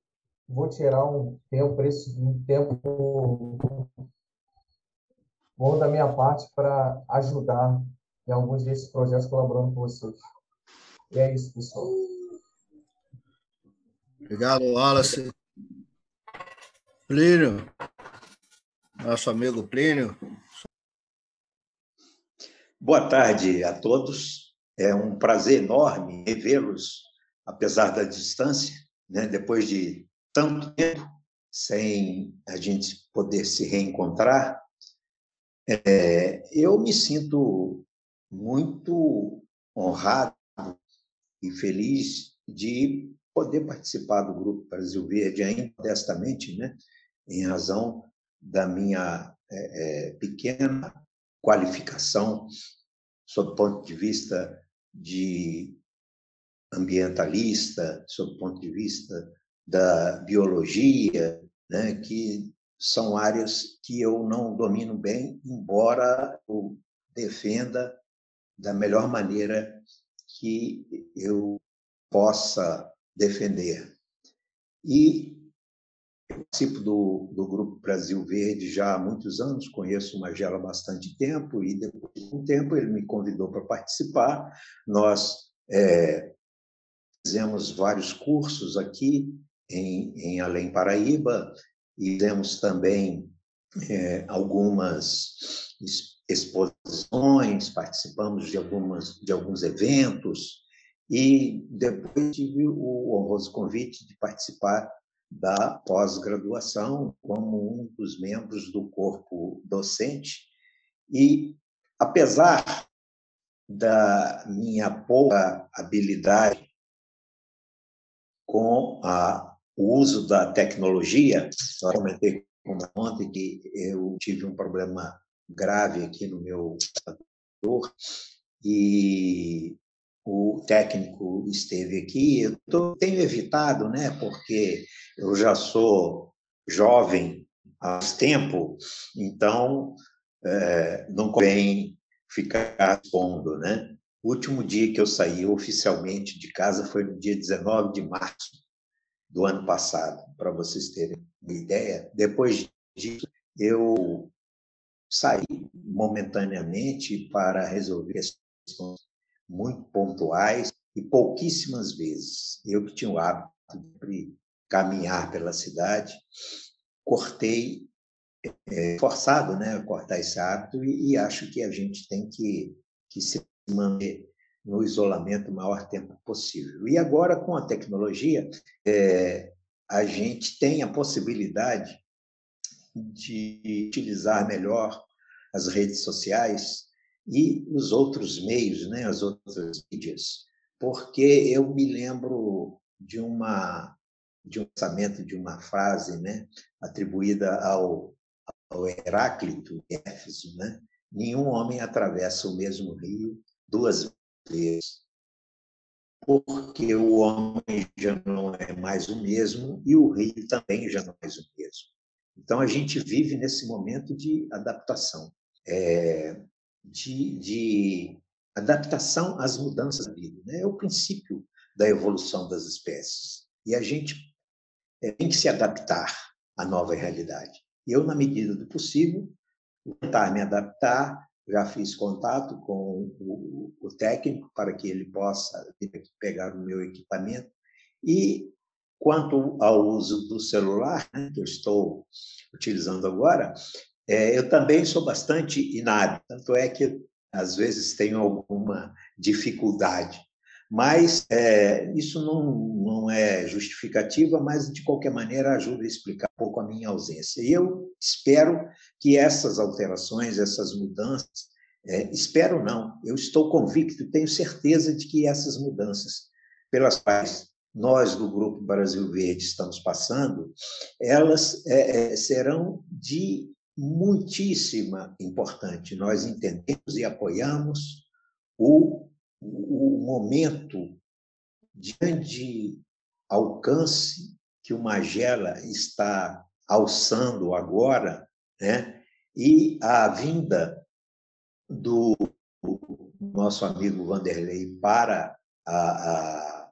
vou tirar um tempo, esse um tempo bom da minha parte para ajudar em alguns desses projetos colaborando com vocês. E é isso, pessoal. Obrigado, Wallace. Plínio, nosso amigo Plínio. Boa tarde a todos. É um prazer enorme revê-los, apesar da distância, né? depois de tanto tempo sem a gente poder se reencontrar. É, eu me sinto muito honrado e feliz de poder participar do Grupo Brasil Verde, ainda modestamente, né? em razão da minha é, é, pequena qualificação sob o ponto de vista de ambientalista, sob o ponto de vista da biologia, né, que são áreas que eu não domino bem, embora eu defenda da melhor maneira que eu possa defender. E participo do, do Grupo Brasil Verde já há muitos anos, conheço o Magela há bastante tempo, e depois de um tempo ele me convidou para participar. Nós é, fizemos vários cursos aqui em, em Além Paraíba, e temos também é, algumas exposições, participamos de, algumas, de alguns eventos, e depois tive o honroso convite de participar da pós-graduação como um dos membros do corpo docente. E, apesar da minha pouca habilidade com a, o uso da tecnologia, eu comentei ontem que eu tive um problema grave aqui no meu computador e o técnico esteve aqui. Eu tô, tenho evitado, né, porque eu já sou jovem há tempo, então é, não convém ficar expondo, né? O último dia que eu saí oficialmente de casa foi no dia 19 de março do ano passado, para vocês terem uma ideia. Depois disso, eu saí momentaneamente para resolver questões muito pontuais e pouquíssimas vezes. Eu que tinha o hábito de caminhar pela cidade, cortei, é, forçado né, a cortar esse hábito, e, e, acho que a gente tem que, que se manter no isolamento o maior tempo possível. E agora, com a tecnologia, é, a gente tem a possibilidade de utilizar melhor as redes sociais e os outros meios, né, as outras mídias, porque eu me lembro de uma de um pensamento de uma frase, né, atribuída ao, ao Heráclito de Éfeso, né? Nenhum homem atravessa o mesmo rio duas vezes, porque o homem já não é mais o mesmo e o rio também já não é mais o mesmo. Então a gente vive nesse momento de adaptação, é, de, de adaptação às mudanças da vida. Né? É o princípio da evolução das espécies. E a gente é, tem que se adaptar à nova realidade. Eu, na medida do possível, tentar me adaptar. Já fiz contato com o, o técnico para que ele possa pegar o meu equipamento. E quanto ao uso do celular, né, que eu estou utilizando agora, é, eu também sou bastante inábil, tanto é que às vezes tenho alguma dificuldade. Mas é, isso não, não é justificativa, mas de qualquer maneira ajuda a explicar um pouco a minha ausência. E eu espero que essas alterações, essas mudanças, é, espero não, eu estou convicto, tenho certeza de que essas mudanças pelas quais nós do Grupo Brasil Verde estamos passando, elas é, é serão de muitíssima importante. Nós entendemos e apoiamos o, o momento de grande alcance que o Magela está alçando agora, né? e a vinda do nosso amigo Vanderlei para a, a,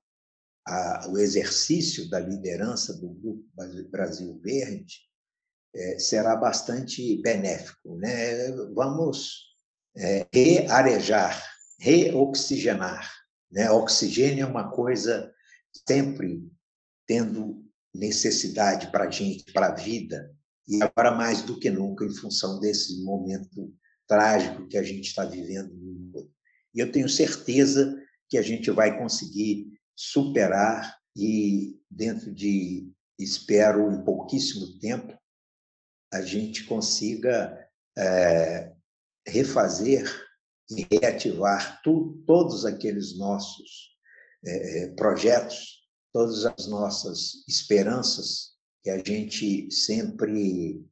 a, o exercício da liderança do Grupo Brasil Verde, é, será bastante benéfico. Né? Vamos é, rearejar, reoxigenar. Né? Oxigênio é uma coisa sempre tendo necessidade para a gente, para a vida, e agora mais do que nunca, em função desse momento trágico que a gente está vivendo no mundo. E eu tenho certeza que a gente vai conseguir superar e, dentro de, espero, em pouquíssimo tempo, a gente consiga é, refazer e reativar tu, todos aqueles nossos é, projetos, todas as nossas esperanças que a gente sempre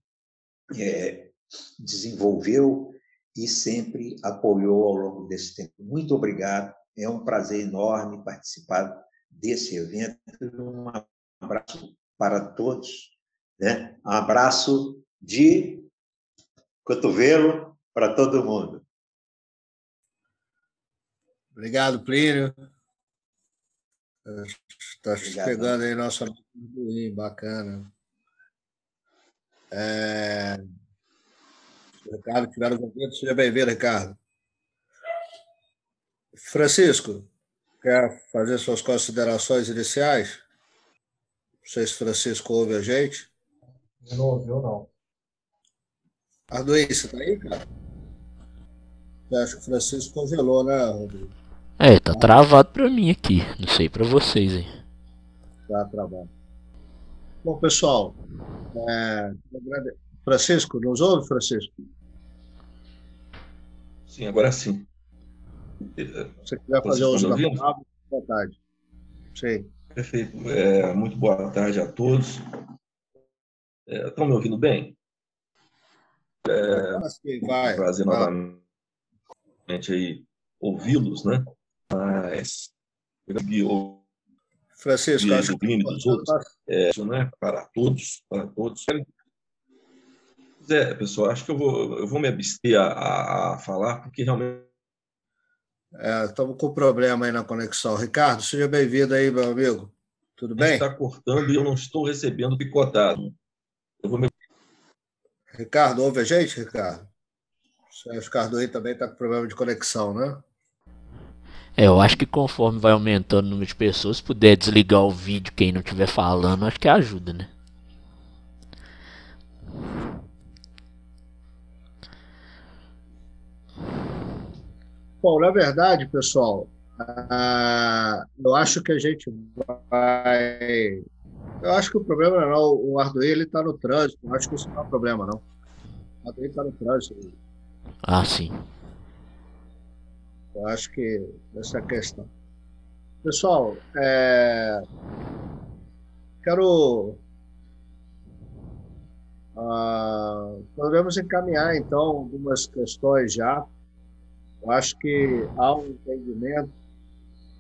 é, desenvolveu e sempre apoiou ao longo desse tempo. Muito obrigado. É um prazer enorme participar desse evento. Um abraço para todos. Né? Um abraço de cotovelo para todo mundo. Obrigado, Plínio. Está pegando aí nosso amigo bacana. É... Ricardo, tiveram convite, seja bem-vindo, Ricardo. Francisco, quer fazer suas considerações iniciais? Não sei se Francisco ouve a gente. Não ouviu, não. Arduí, você tá aí, cara? Eu acho que o Francisco congelou, né, Rodrigo? É, tá travado pra mim aqui. Não sei pra vocês aí. Tá travado. Bom, pessoal, é... Francisco, nos ouve, Francisco? Sim, agora sim. Se você quiser fazer uso da palavra, boa tarde. Sim. Perfeito. É, muito boa tarde a todos. É, estão me ouvindo bem? É, vai, prazer vai. novamente aí ouvi-los, né? Mas Francisco, acho que dos outros, é, né? Para todos, para todos. É, pessoal, acho que eu vou, eu vou me abster a, a falar, porque realmente. É, estamos com problema aí na conexão. Ricardo, seja bem-vindo aí, meu amigo. Tudo bem? Está cortando e eu não estou recebendo picotado. Eu vou me Ricardo, ouve a gente, Ricardo? O Arduino também está com problema de conexão, né? É, eu acho que conforme vai aumentando o número de pessoas, se puder desligar o vídeo quem não estiver falando, acho que ajuda, né? Bom, na verdade, pessoal, uh, eu acho que a gente vai. Eu acho que o problema não, o Arduino está no trânsito, eu acho que isso não é um problema, não. O Arduino está no trânsito. Ah, sim. Eu acho que essa é a questão. Pessoal, é... quero. Uh, podemos encaminhar, então, algumas questões já. Eu acho que há um entendimento,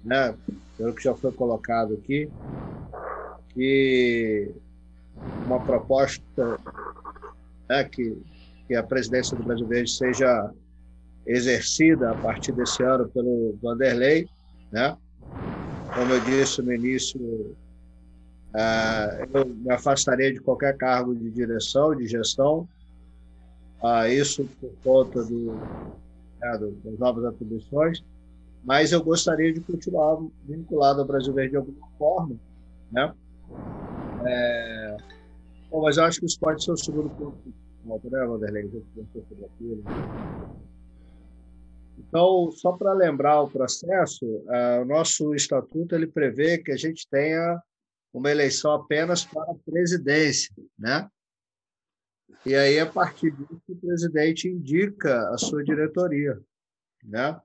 né, pelo que já foi colocado aqui, que uma proposta né, que, que a presidência do Brasil Verde seja exercida a partir desse ano pelo Vanderlei, né? Como eu disse no início, uh, eu me afastaria de qualquer cargo de direção, de gestão, uh, isso por conta do, né, das novas atribuições, mas eu gostaria de continuar vinculado ao Brasil Verde de alguma forma, né? É, bom, mas eu acho que isso pode ser o segundo ponto, né, Vanderlei? Então, só para lembrar o processo, uh, o nosso estatuto ele prevê que a gente tenha uma eleição apenas para a presidência, né? E aí, a partir disso, o presidente indica a sua diretoria, né?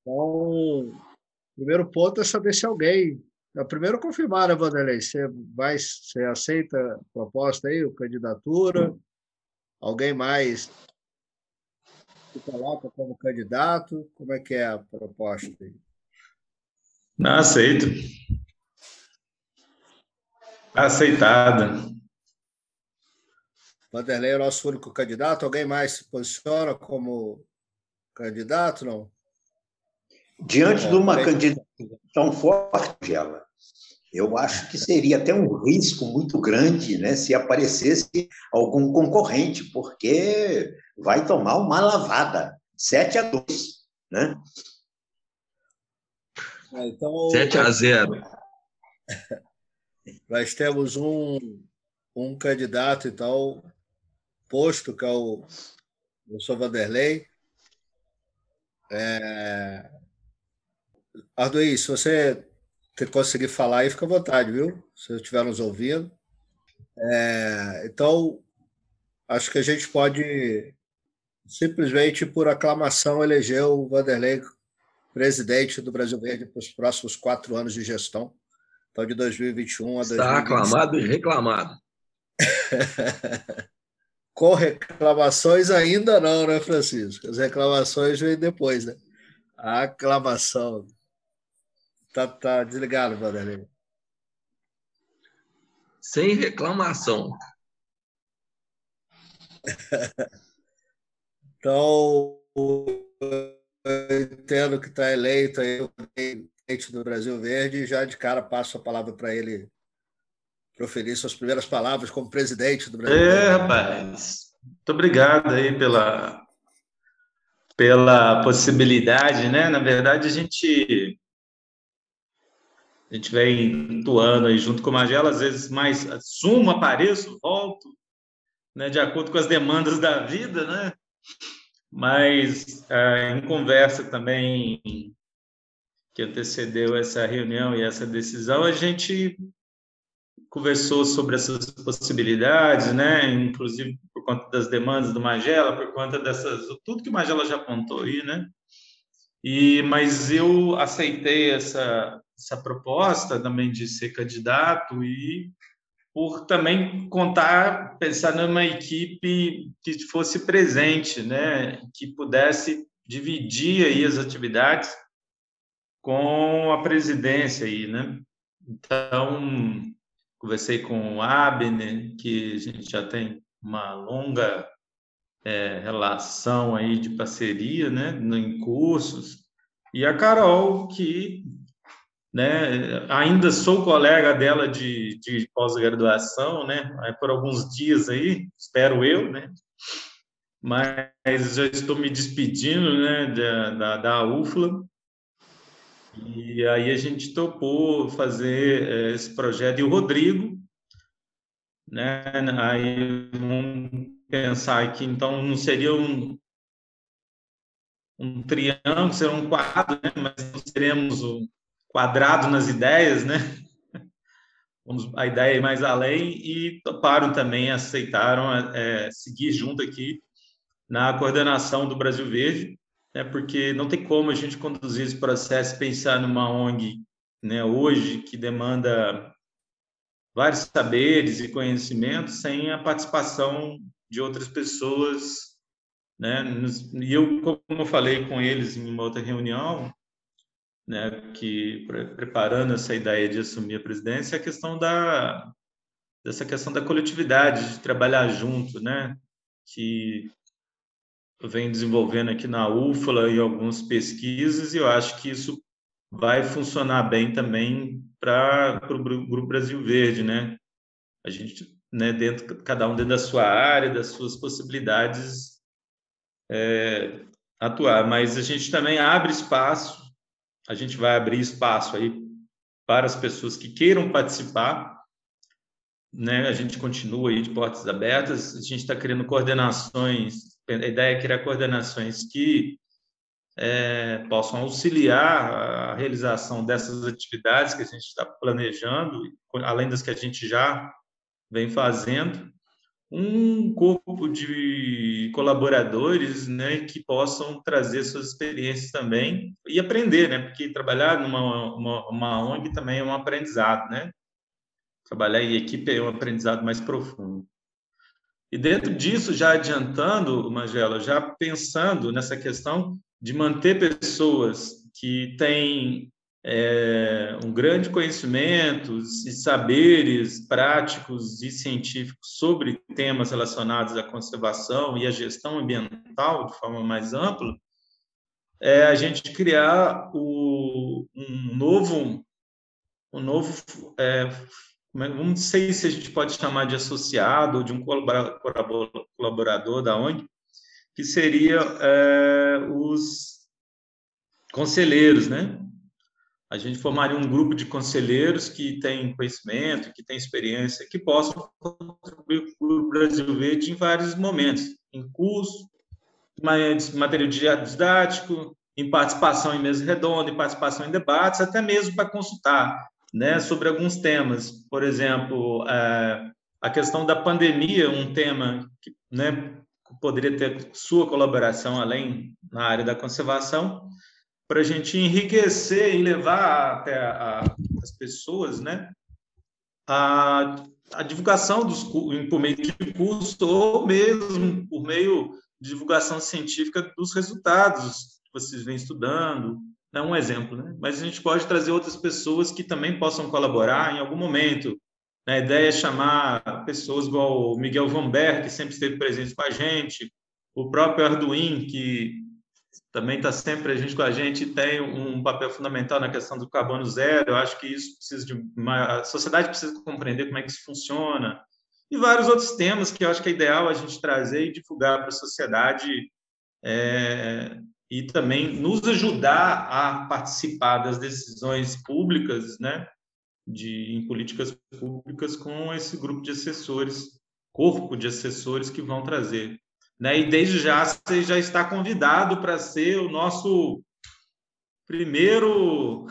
Então, o primeiro ponto é saber se alguém... Primeiro confirmar, né, Vanderlei? Você, vai, você aceita a proposta aí, a candidatura? Alguém mais se coloca como candidato? Como é que é a proposta? Não, aceito. Aceitada. Vanderlei é o nosso único candidato. Alguém mais se posiciona como candidato, não? Diante de uma candidatura tão forte, ela, eu acho que seria até um risco muito grande né, se aparecesse algum concorrente, porque vai tomar uma lavada, 7 a 2, né? É, então, 7 a 0. Nós temos um, um candidato, então, posto, que é o professor Vanderlei. É... Arduí, se você conseguir falar aí, fica à vontade, viu? Se você estiver nos ouvindo. É... Então, acho que a gente pode simplesmente por aclamação, elegeu o Vanderlei presidente do Brasil Verde para os próximos quatro anos de gestão, então de 2021 a Está 2025. Está aclamado e reclamado. Com reclamações ainda não, né, Francisco? As reclamações vêm depois, né? A aclamação. Tá, tá desligado, Vanderlei. Sem reclamação. Então, eu entendo que está eleito aí o presidente do Brasil Verde e já de cara passo a palavra para ele proferir suas primeiras palavras como presidente do Brasil é, Verde. Rapaz. Muito obrigado aí pela, pela possibilidade, né? Na verdade, a gente a gente vem atuando aí junto com a Magela, às vezes mais assumo, apareço, volto, né, de acordo com as demandas da vida, né? Mas é, em conversa também que antecedeu essa reunião e essa decisão, a gente conversou sobre essas possibilidades, né? Inclusive por conta das demandas do Magela, por conta dessas tudo que o Magela já apontou aí, né? E mas eu aceitei essa essa proposta também de ser candidato e por também contar, pensar numa equipe que fosse presente, né, que pudesse dividir aí as atividades com a presidência aí, né? Então, conversei com o Abner, que a gente já tem uma longa é, relação aí de parceria, né, em cursos, e a Carol, que né? Ainda sou colega dela de, de pós-graduação, né? Por alguns dias aí, espero eu, né? mas já estou me despedindo né, da, da, da UFLA. E aí a gente topou fazer é, esse projeto. E o Rodrigo, né, aí vamos pensar aqui, então não seria um, um triângulo, seria um quadro, né, mas não seremos um quadrado nas ideias, né? Vamos, a ideia é mais além e toparam também, aceitaram é, seguir junto aqui na coordenação do Brasil Verde, né, porque não tem como a gente conduzir esse processo pensar numa ONG né, hoje que demanda vários saberes e conhecimentos sem a participação de outras pessoas. Né? E eu, como eu falei com eles em uma outra reunião, né, que preparando essa ideia de assumir a presidência, a questão da dessa questão da coletividade, de trabalhar junto, né, que vem desenvolvendo aqui na UFLA e algumas pesquisas, e eu acho que isso vai funcionar bem também para o Grupo Brasil Verde, né? A gente, né, dentro, cada um dentro da sua área, das suas possibilidades, é, atuar. Mas a gente também abre espaço, a gente vai abrir espaço aí para as pessoas que queiram participar, né? A gente continua aí de portas abertas, a gente está criando coordenações. A ideia é criar coordenações que é, possam auxiliar a realização dessas atividades que a gente está planejando, além das que a gente já vem fazendo, um corpo de colaboradores né, que possam trazer suas experiências também e aprender, né, porque trabalhar numa uma, uma ONG também é um aprendizado, né? Trabalhar em equipe é um aprendizado mais profundo. E dentro disso, já adiantando, Magela, já pensando nessa questão de manter pessoas que têm é, um grande conhecimento e saberes práticos e científicos sobre temas relacionados à conservação e à gestão ambiental de forma mais ampla, é a gente criar o, um novo um novo é, não sei se a gente pode chamar de associado ou de um colaborador da ONG, que seria é, os conselheiros, né? A gente formaria um grupo de conselheiros que tem conhecimento, que tem experiência, que possam contribuir para o Brasil Verde em vários momentos, em curso, material didático, em participação em mesa redonda, em participação em debates, até mesmo para consultar né, sobre alguns temas. Por exemplo, é, a questão da pandemia, um tema que né, poderia ter sua colaboração além na área da conservação, para a gente enriquecer e levar até a, a, as pessoas né, a, a divulgação dos, por meio de curso ou mesmo por meio de divulgação científica dos resultados que vocês vêm estudando, é um exemplo, né? Mas a gente pode trazer outras pessoas que também possam colaborar em algum momento. A ideia é chamar pessoas igual o Miguel Vamber, que sempre esteve presente com a gente, o próprio Arduino, que também está sempre presente com a gente, tem um papel fundamental na questão do carbono zero. Eu acho que isso precisa de uma, a sociedade precisa compreender como é que isso funciona e vários outros temas que eu acho que é ideal a gente trazer e divulgar para a sociedade é, e também nos ajudar a participar das decisões públicas, né, de em políticas públicas com esse grupo de assessores, corpo de assessores que vão trazer, né? E desde já você já está convidado para ser o nosso primeiro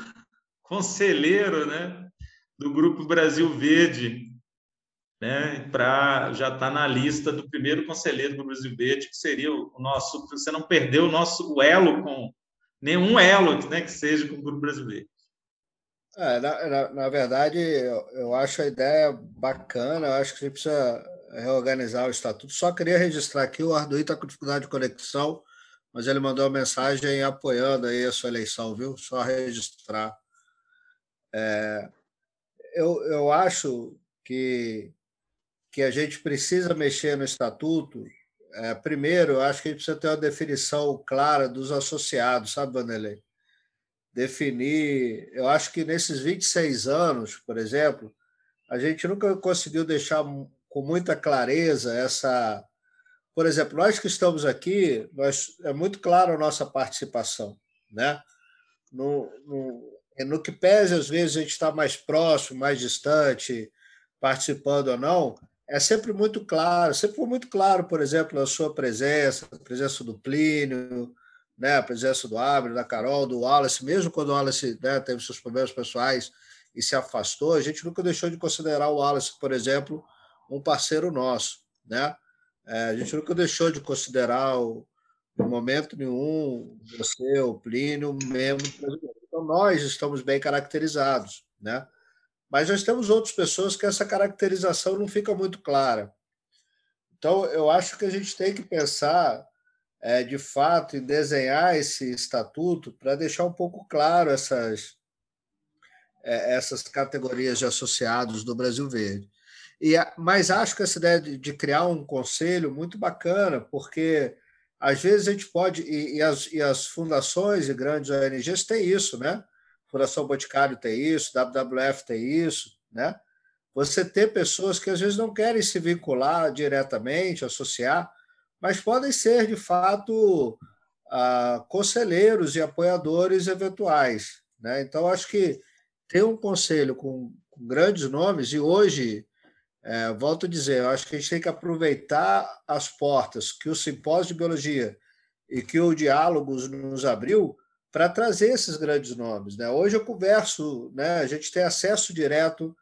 conselheiro, né, do grupo Brasil Verde, né, para já estar tá na lista do primeiro conselheiro do Brasil Verde, que seria o nosso, você não perdeu o nosso elo com nenhum elo né, que seja com o Grupo Brasileiro. É, na, na, na, verdade, eu, eu, acho a ideia bacana, eu acho que a gente precisa reorganizar o estatuto. Só queria registrar aqui, o Arduino está com dificuldade de conexão, mas ele mandou uma mensagem apoiando aí a sua eleição, viu? Só registrar. É, eu, eu acho que que a gente precisa mexer no estatuto, é, primeiro, eu acho que a gente precisa ter uma definição clara dos associados, sabe, Vanderlei? Definir. Eu acho que nesses 26 anos, por exemplo, a gente nunca conseguiu deixar com muita clareza essa por exemplo, nós que estamos aqui, nós, é muito claro a nossa participação. Né? No, no, no que pese, às vezes, a gente está mais próximo, mais distante, participando ou não, é sempre muito claro, sempre foi muito claro, por exemplo, a sua presença, a presença do Plínio, né, a presença do Abner, da Carol, do Wallace, mesmo quando o Wallace né, teve seus problemas pessoais e se afastou, a gente nunca deixou de considerar o Wallace, por exemplo, um parceiro nosso. Né? É, a gente nunca deixou de considerar, no momento nenhum, você, o Plínio, brasileiro. Então, nós estamos bem caracterizados. Né? Mas nós temos outras pessoas que essa caracterização não fica muito clara. Então, eu acho que a gente tem que pensar é, de fato, em desenhar esse estatuto para deixar um pouco claro essas, é, essas categorias de associados do Brasil Verde. E, mas acho que essa ideia de, de criar um conselho muito bacana, porque às vezes a gente pode, e, e, as, e as fundações e grandes ONGs têm isso, né? Fundação Boticário tem isso, WWF tem isso, né? Você ter pessoas que às vezes não querem se vincular diretamente, associar, mas podem ser, de fato, conselheiros e apoiadores eventuais. Né? Então, acho que ter um conselho com, com grandes nomes, e hoje, é, volto a dizer, eu acho que a gente tem que aproveitar as portas que o simpósio de biologia e que o Diálogos nos abriu para trazer esses grandes nomes. Né? Hoje eu converso, né? a gente tem acesso direto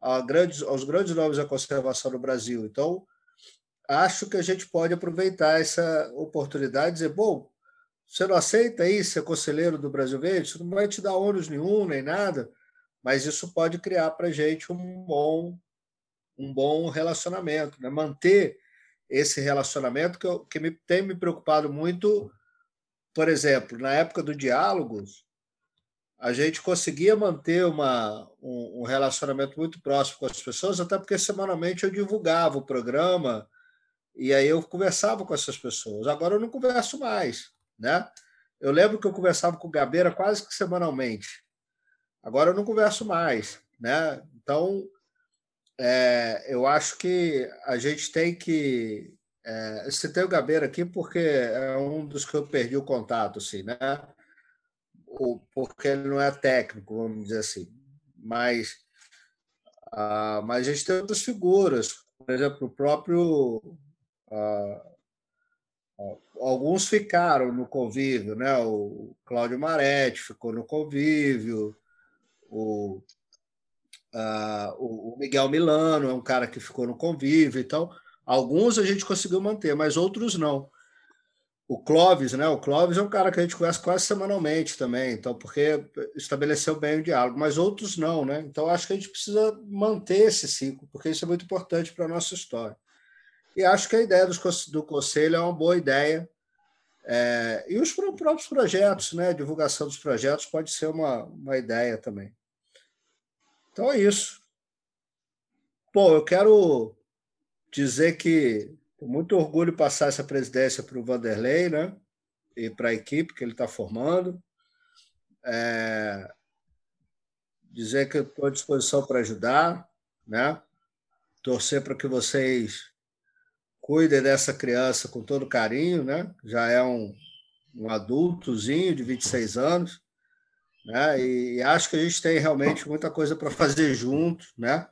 a grandes, aos grandes nomes da conservação no Brasil. Então, acho que a gente pode aproveitar essa oportunidade e dizer, bom, você não aceita aí ser conselheiro do Brasil Verde? Isso não vai te dar ônus nenhum, nem nada, mas isso pode criar para a gente um bom, um bom relacionamento, né? manter esse relacionamento que, eu, que me, tem me preocupado muito. Por exemplo, na época do Diálogos, a gente conseguia manter uma, um, um relacionamento muito próximo com as pessoas, até porque semanalmente eu divulgava o programa, e aí eu conversava com essas pessoas. Agora eu não converso mais, né? Eu lembro que eu conversava com o Gabeira quase que semanalmente. Agora eu não converso mais, né? Então, é, eu acho que a gente tem que. É, citei o Gabeira aqui porque é um dos que eu perdi o contato, assim, né? O, porque ele não é técnico, vamos dizer assim. Mas, mas a gente tem outras figuras, por exemplo, o próprio alguns ficaram no convívio, né? O Cláudio Maretti ficou no convívio, o, uh, o Miguel Milano é um cara que ficou no convívio, então alguns a gente conseguiu manter, mas outros não. O Clóvis, né? O Clóvis é um cara que a gente conhece quase semanalmente também, então porque estabeleceu bem o diálogo, mas outros não, né? Então acho que a gente precisa manter esse ciclo, porque isso é muito importante para a nossa história. E acho que a ideia do conselho é uma boa ideia. É, e os próprios projetos, né? A divulgação dos projetos pode ser uma, uma ideia também. Então é isso. Bom, eu quero dizer que com muito orgulho passar essa presidência para o Vanderlei, né? E para a equipe que ele está formando. É, dizer que estou à disposição para ajudar, né? Torcer para que vocês cuide dessa criança com todo carinho, né? Já é um, um adultozinho de 26 anos, né? E acho que a gente tem realmente muita coisa para fazer junto, né?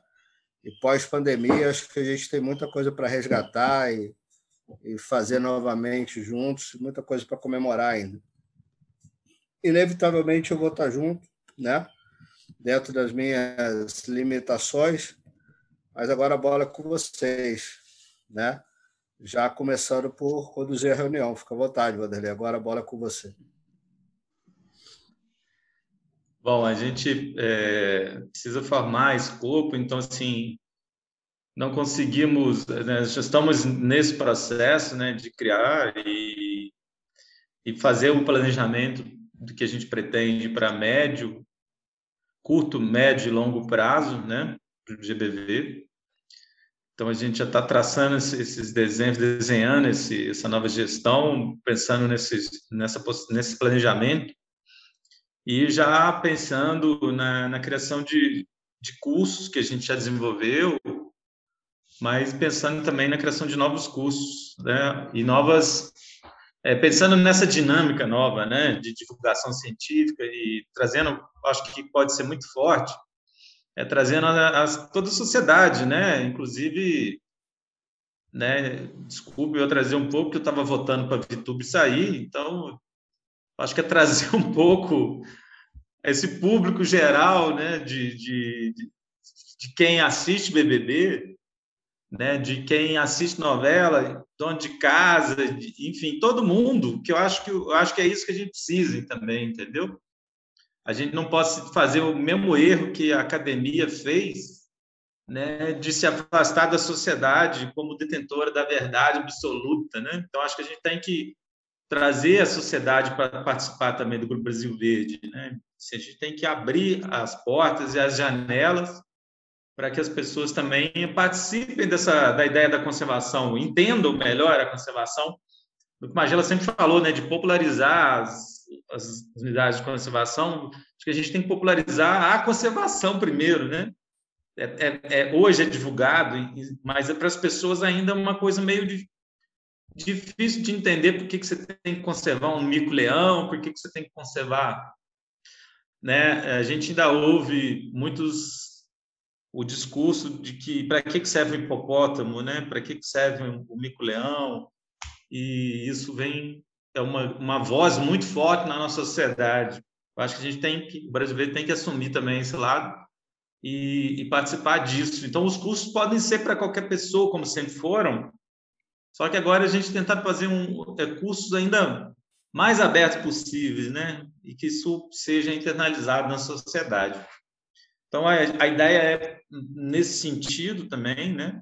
E pós-pandemia, acho que a gente tem muita coisa para resgatar e, e fazer novamente juntos, muita coisa para comemorar ainda. Inevitavelmente eu vou estar junto, né? Dentro das minhas limitações, mas agora a bola é com vocês, né? já começando por conduzir a reunião. Fica à vontade, Vanderlei. Agora a bola é com você. Bom, a gente é, precisa formar escopo, então, assim, não conseguimos, né, já estamos nesse processo né, de criar e, e fazer um planejamento do que a gente pretende para médio, curto, médio e longo prazo, né, para o GBV. Então, a gente já está traçando esses desenhos, desenhando esse, essa nova gestão, pensando nesses, nessa, nesse planejamento e já pensando na, na criação de, de cursos que a gente já desenvolveu mas pensando também na criação de novos cursos, né? E novas é, pensando nessa dinâmica nova, né, de divulgação científica e trazendo, acho que pode ser muito forte, é trazendo a, a, toda a sociedade, né, inclusive, né, desculpe eu trazer um pouco, que eu estava votando para a VTube sair, então acho que é trazer um pouco esse público geral, né, de, de, de quem assiste BBB, né, de quem assiste novela, dono de casa, de, enfim, todo mundo, que eu acho que eu acho que é isso que a gente precisa também, entendeu? A gente não pode fazer o mesmo erro que a academia fez, né, de se afastar da sociedade como detentora da verdade absoluta, né? Então acho que a gente tem que trazer a sociedade para participar também do Grupo Brasil Verde, né? A gente tem que abrir as portas e as janelas para que as pessoas também participem dessa da ideia da conservação, entendam melhor a conservação. O que Magela sempre falou, né, de popularizar as, as unidades de conservação, acho que a gente tem que popularizar a conservação primeiro, né? É, é, é, hoje é divulgado, mas é para as pessoas ainda uma coisa meio de, difícil de entender por que, que você tem que conservar um mico-leão, por que, que você tem que conservar. Né? A gente ainda ouve muitos o discurso de que para que serve o hipopótamo, né? Para que serve o mico-leão? E isso vem é uma, uma voz muito forte na nossa sociedade. Eu acho que a gente tem que o brasileiro tem que assumir também esse lado e, e participar disso. Então os cursos podem ser para qualquer pessoa, como sempre foram. Só que agora a gente tentar fazer um é, cursos ainda mais abertos possíveis, né? E que isso seja internalizado na sociedade. Então, a, a ideia é nesse sentido também, né?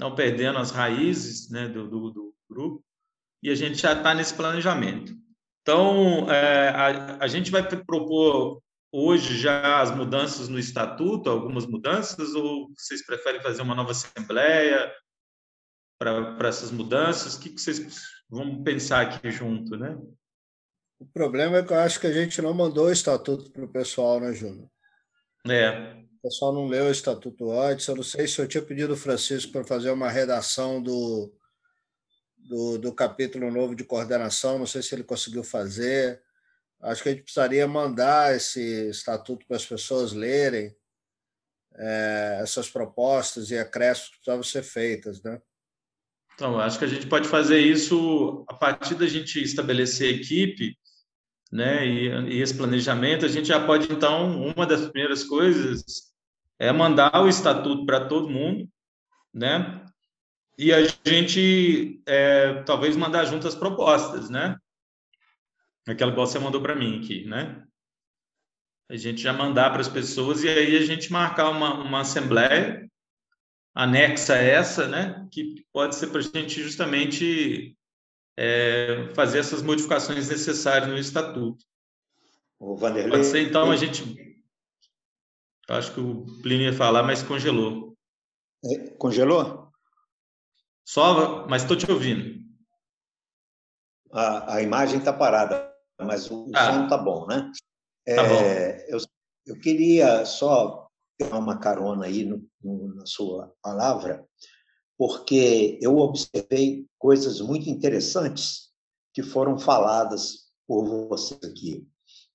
não perdendo as raízes né, do, do, do grupo, e a gente já está nesse planejamento. Então, é, a, a gente vai propor hoje já as mudanças no estatuto, algumas mudanças, ou vocês preferem fazer uma nova assembleia para essas mudanças? O que, que vocês vão pensar aqui junto, né? O problema é que eu acho que a gente não mandou o estatuto para o pessoal, né, Júnior? É. O pessoal não leu o estatuto antes. Eu não sei se eu tinha pedido o Francisco para fazer uma redação do, do, do capítulo novo de coordenação. Não sei se ele conseguiu fazer. Acho que a gente precisaria mandar esse estatuto para as pessoas lerem é, essas propostas e acréscimos que precisavam ser feitas, né? Então, acho que a gente pode fazer isso a partir da gente estabelecer equipe né? E, e, esse planejamento, a gente já pode, então, uma das primeiras coisas é mandar o estatuto para todo mundo, né? E a gente é, talvez mandar junto as propostas, né? Aquela que você mandou para mim aqui, né? A gente já mandar para as pessoas e aí a gente marcar uma, uma assembleia anexa a essa, né? Que pode ser para a gente justamente é, fazer essas modificações necessárias no estatuto. O Vanderlei... Pode ser, então, a gente... Acho que o Plínio ia falar, mas congelou. É, congelou? Só, mas estou te ouvindo. A, a imagem está parada, mas o, ah. som está bom, né? É, tá bom. Eu, eu queria só pegar uma carona aí no, no, na sua palavra, porque eu observei coisas muito interessantes que foram faladas por você aqui,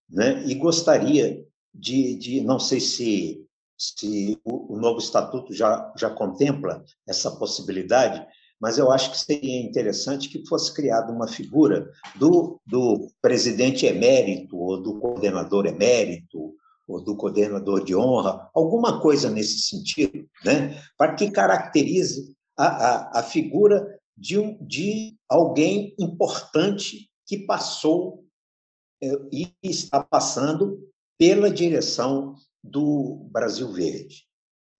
né? E gostaria de, de não sei se se o, o novo estatuto já já contempla essa possibilidade, mas eu acho que seria interessante que fosse criada uma figura do, do presidente emérito ou do coordenador emérito ou do coordenador de honra, alguma coisa nesse sentido, né? para que caracterize a, a, a figura de, um, de alguém importante que passou é, e está passando pela direção do Brasil Verde.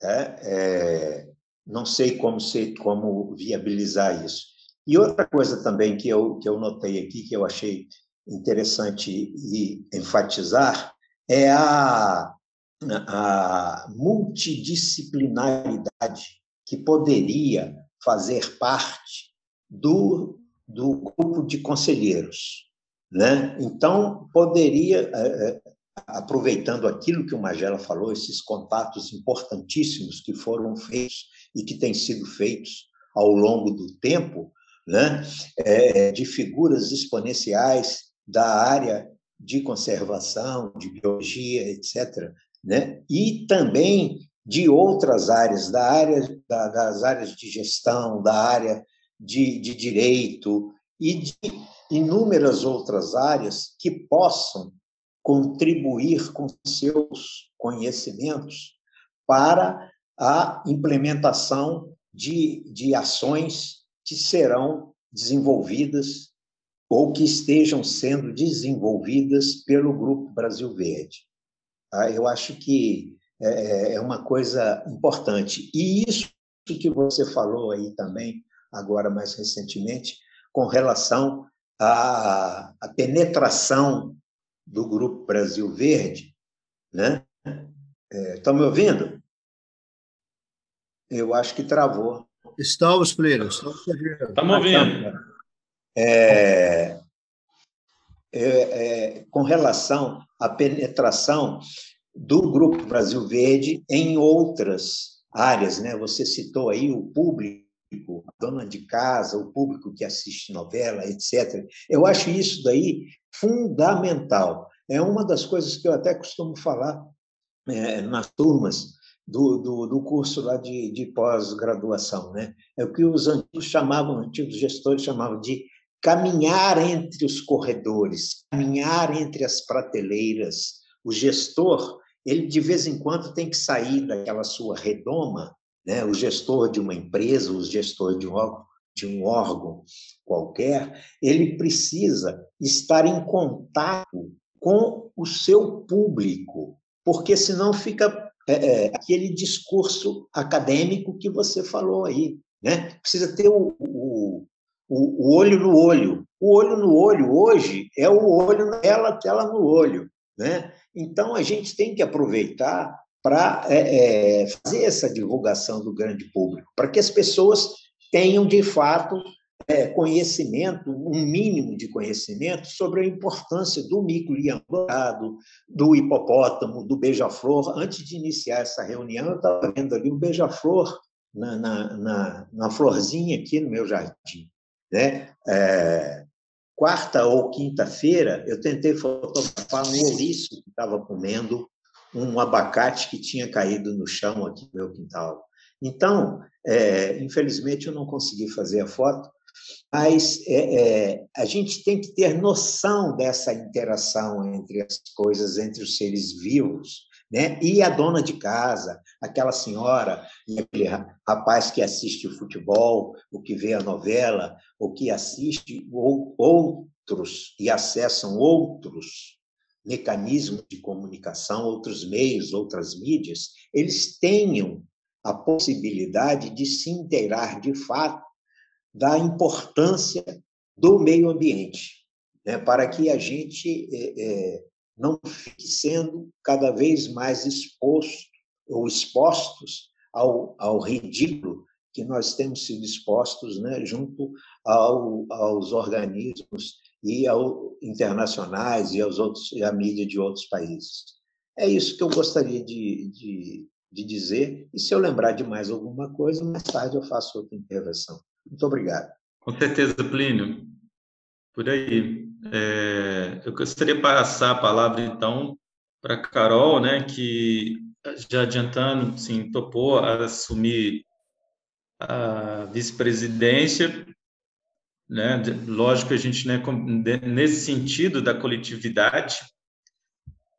É, é, não sei como, ser, como viabilizar isso. E outra coisa também que eu, que eu notei aqui, que eu achei interessante e enfatizar, é a, a multidisciplinaridade que poderia fazer parte do, do grupo de conselheiros. Né? Então, poderia, é, é, aproveitando aquilo que o Magela falou, esses contatos importantíssimos que foram feitos e que têm sido feitos ao longo do tempo, né, é, de figuras exponenciais da área de conservação, de biologia, etc., né, e também de outras áreas, da área da, das áreas de gestão, da área de, de direito e de inúmeras outras áreas que possam contribuir com seus conhecimentos para a implementação de, de ações que serão desenvolvidas ou que estejam sendo desenvolvidas pelo Grupo Brasil Verde. Ah, eu acho que é, é uma coisa importante. E isso que você falou aí também, agora mais recentemente, com relação à, à penetração do Grupo Brasil Verde, né? Estão é, me ouvindo? Eu acho que travou. Estamos, Plínio, estamos ouvindo. É, é, é, com relação à penetração do Grupo Brasil Verde em outras áreas, né? Você citou aí o público, a dona de casa, o público que assiste novela, etc. Eu acho isso daí fundamental. É uma das coisas que eu até costumo falar é, nas turmas do, do, do, curso lá de, de pós-graduação. Né? É o que os antigos chamavam, antigos gestores chamavam de caminhar entre os corredores, caminhar entre as prateleiras. O gestor, ele de vez em quando tem que sair daquela sua redoma, né? o gestor de uma empresa, o gestor de um órgão, de um órgão qualquer, ele precisa estar em contato com o seu público, porque senão fica é, é, aquele discurso acadêmico que você falou aí. Né? Precisa ter o, o, o, olho no olho. O olho no olho hoje é o olho na tela, tela no olho. Né? Então, a gente tem que aproveitar para é, é, fazer essa divulgação do grande público, para que as pessoas tenham, de fato, é, conhecimento, um mínimo de conhecimento sobre a importância do liambado, do hipopótamo, do beija-flor. Antes de iniciar essa reunião, eu estava vendo ali o beija-flor na, na, na, na, florzinha aqui no meu jardim. Né? É, quarta ou quinta-feira, eu tentei fotografar um ouriço que estava comendo um abacate que tinha caído no chão aqui no meu quintal. Então, é, infelizmente, eu não consegui fazer a foto, mas é, é, a gente tem que ter noção dessa interação entre as coisas, entre os seres vivos, né? E a dona de casa, aquela senhora e aquele rapaz que assiste o futebol, o que vê a novela, o que assiste ou, outros e acessam outros mecanismos de comunicação, outros meios, outras mídias, eles tenham a possibilidade de se inteirar de fato da importância do meio ambiente, né, para que a gente é, é, não fique sendo cada vez mais exposto ou expostos ao, ao ridículo que nós temos sido expostos né, junto ao, aos organismos e ao, internacionais e aos outros e à mídia de outros países. É isso que eu gostaria de, de, de dizer, e se eu lembrar de mais alguma coisa, mais tarde eu faço outra intervenção. Muito obrigado. Com certeza, Plínio. Por aí. É, eu gostaria de passar a palavra, então, para Carol, né, que, já adiantando, sim, topou assumir a vice-presidência. Né? Lógico que a gente, né, nesse sentido da coletividade,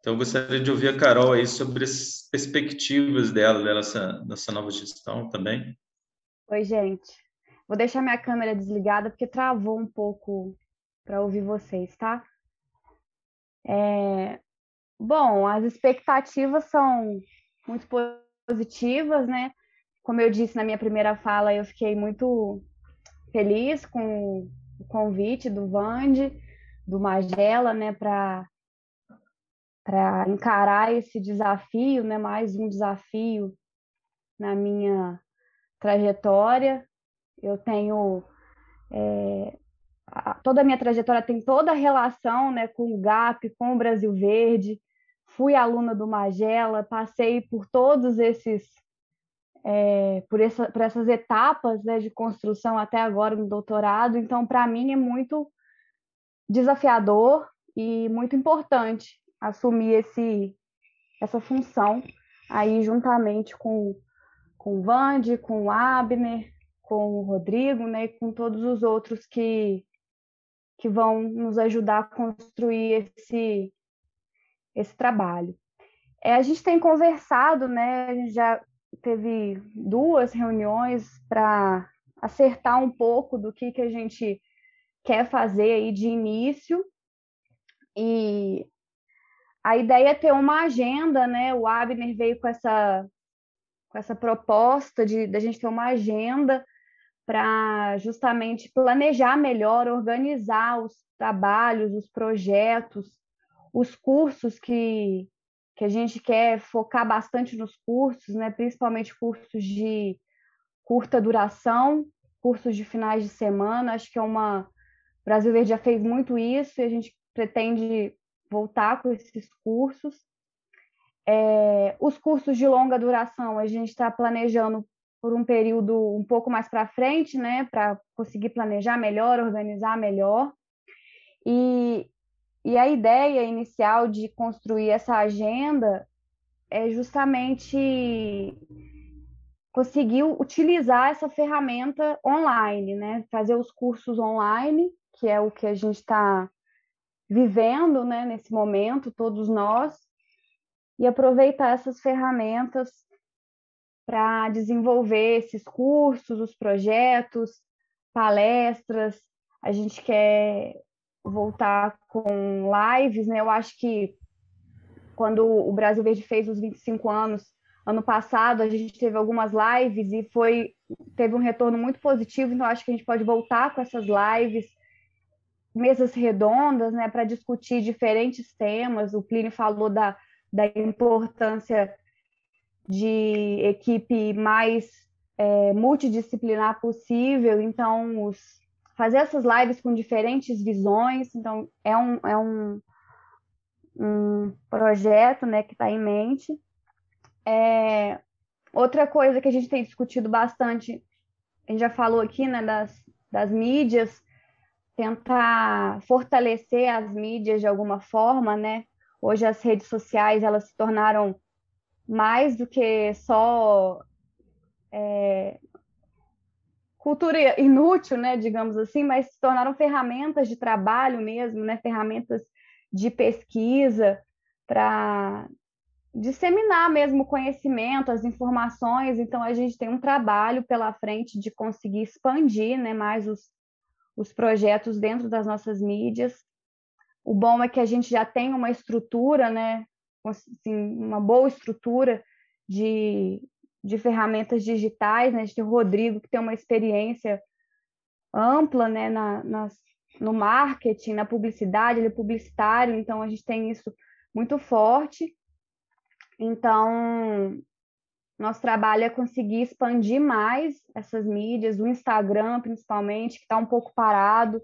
então, eu gostaria de ouvir a Carol aí sobre as perspectivas dela, dessa, dessa nova gestão também. Oi, gente. Vou deixar minha câmera desligada porque travou um pouco para ouvir vocês, tá? É... Bom, as expectativas são muito positivas, né? Como eu disse na minha primeira fala, eu fiquei muito feliz com o convite do Vande, do Magela, né, para para encarar esse desafio, né, mais um desafio na minha trajetória. Eu tenho é, a, toda a minha trajetória tem toda a relação né, com o GAP, com o Brasil Verde, fui aluna do Magela, passei por todos esses é, por, essa, por essas etapas né, de construção até agora no doutorado. Então, para mim, é muito desafiador e muito importante assumir esse, essa função aí juntamente com, com o Vande, com o Abner, com o Rodrigo, né, e com todos os outros que, que vão nos ajudar a construir esse, esse trabalho. É, a gente tem conversado, né, a gente já teve duas reuniões para acertar um pouco do que, que a gente quer fazer aí de início. E a ideia é ter uma agenda, né? O Abner veio com essa, com essa proposta de da gente ter uma agenda para justamente planejar melhor, organizar os trabalhos, os projetos, os cursos que, que a gente quer focar bastante nos cursos, né? principalmente cursos de curta duração, cursos de finais de semana. Acho que é uma. O Brasil Verde já fez muito isso e a gente pretende voltar com esses cursos. É, os cursos de longa duração, a gente está planejando por um período um pouco mais para frente, né, para conseguir planejar melhor, organizar melhor. E, e a ideia inicial de construir essa agenda é justamente conseguir utilizar essa ferramenta online, né? Fazer os cursos online, que é o que a gente está vivendo, né, nesse momento, todos nós, e aproveitar essas ferramentas para desenvolver esses cursos, os projetos, palestras. A gente quer voltar com lives, né? Eu acho que quando o Brasil Verde fez os 25 anos, ano passado, a gente teve algumas lives e foi teve um retorno muito positivo, então acho que a gente pode voltar com essas lives, mesas redondas, né, para discutir diferentes temas. O Plínio falou da, da importância de equipe mais é, multidisciplinar possível, então os fazer essas lives com diferentes visões. Então, é um, é um, um projeto né, que está em mente. É, outra coisa que a gente tem discutido bastante, a gente já falou aqui né, das, das mídias, tentar fortalecer as mídias de alguma forma, né? Hoje as redes sociais elas se tornaram mais do que só é, cultura inútil, né, digamos assim, mas se tornaram ferramentas de trabalho mesmo, né, ferramentas de pesquisa para disseminar mesmo o conhecimento, as informações. Então a gente tem um trabalho pela frente de conseguir expandir, né, mais os, os projetos dentro das nossas mídias. O bom é que a gente já tem uma estrutura, né, assim, uma boa estrutura de de ferramentas digitais, né? A gente tem o Rodrigo, que tem uma experiência ampla né, na, nas, no marketing, na publicidade, ele é publicitário, então a gente tem isso muito forte. Então, nosso trabalho é conseguir expandir mais essas mídias, o Instagram principalmente, que está um pouco parado.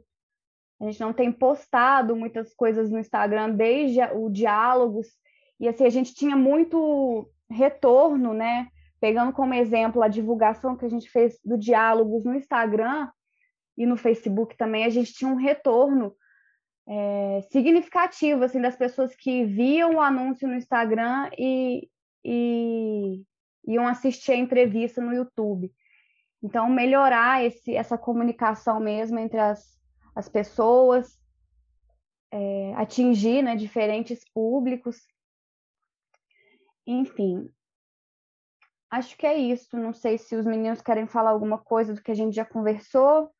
A gente não tem postado muitas coisas no Instagram desde o diálogos, e assim, a gente tinha muito retorno, né? Pegando como exemplo a divulgação que a gente fez do Diálogos no Instagram e no Facebook também, a gente tinha um retorno é, significativo assim das pessoas que viam o anúncio no Instagram e, e iam assistir a entrevista no YouTube. Então, melhorar esse, essa comunicação mesmo entre as, as pessoas, é, atingir né, diferentes públicos. Enfim, Acho que é isso. Não sei se os meninos querem falar alguma coisa do que a gente já conversou,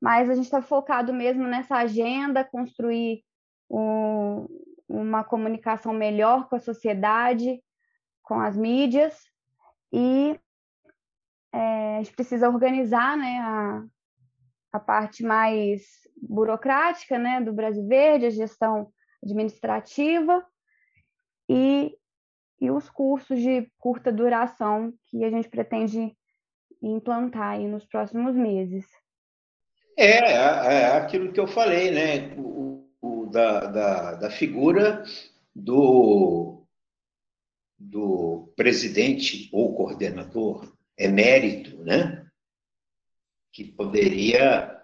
mas a gente está focado mesmo nessa agenda, construir um, uma comunicação melhor com a sociedade, com as mídias, e é, a gente precisa organizar né, a, a parte mais burocrática né, do Brasil Verde, a gestão administrativa, e e os cursos de curta duração que a gente pretende implantar aí nos próximos meses. É, é, é aquilo que eu falei, né? O, o da, da, da, figura do, do presidente ou coordenador emérito, né? que poderia,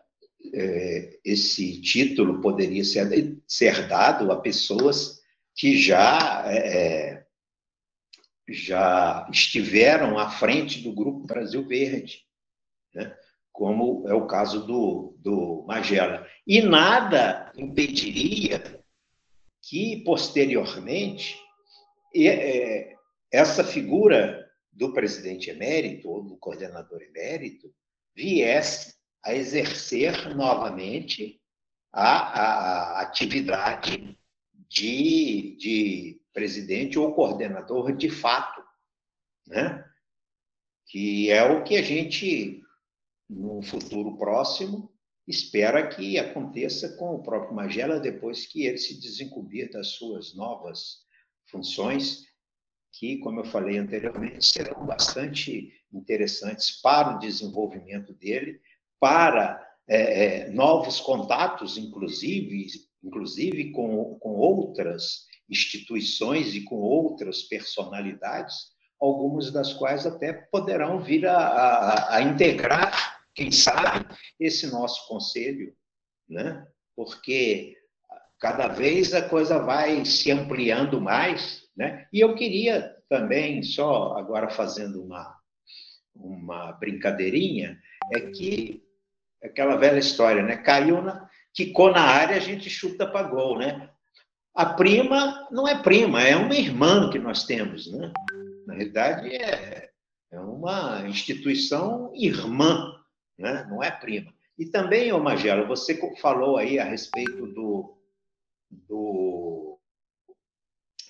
é, esse título poderia ser, ser dado a pessoas que já, é, já estiveram à frente do Grupo Brasil Verde, né? como é o caso do, do Magela. E nada impediria que, posteriormente, é, essa figura do presidente emérito ou do coordenador emérito viesse a exercer novamente a, a, a atividade de, de presidente ou coordenador de fato, né? que é o que a gente, no futuro próximo, espera que aconteça com o próprio Magela depois que ele se desincumbir das suas novas funções, que, como eu falei anteriormente, serão bastante interessantes para o desenvolvimento dele, para é, é, novos contatos, inclusive, inclusive com, com outras instituições e com outras personalidades, algumas das quais até poderão vir a, a, a integrar, quem sabe, esse nosso conselho, né? porque cada vez a coisa vai se ampliando mais, né? E eu queria também, só agora fazendo uma, uma brincadeirinha, é que aquela velha história, né? Caiu na, quicou na área, a gente chuta para gol, né? A prima não é prima, é uma irmã que nós temos, né? Na realidade, é, é uma instituição irmã, né? não é prima. E também, ô Magelo, você falou aí a respeito do, do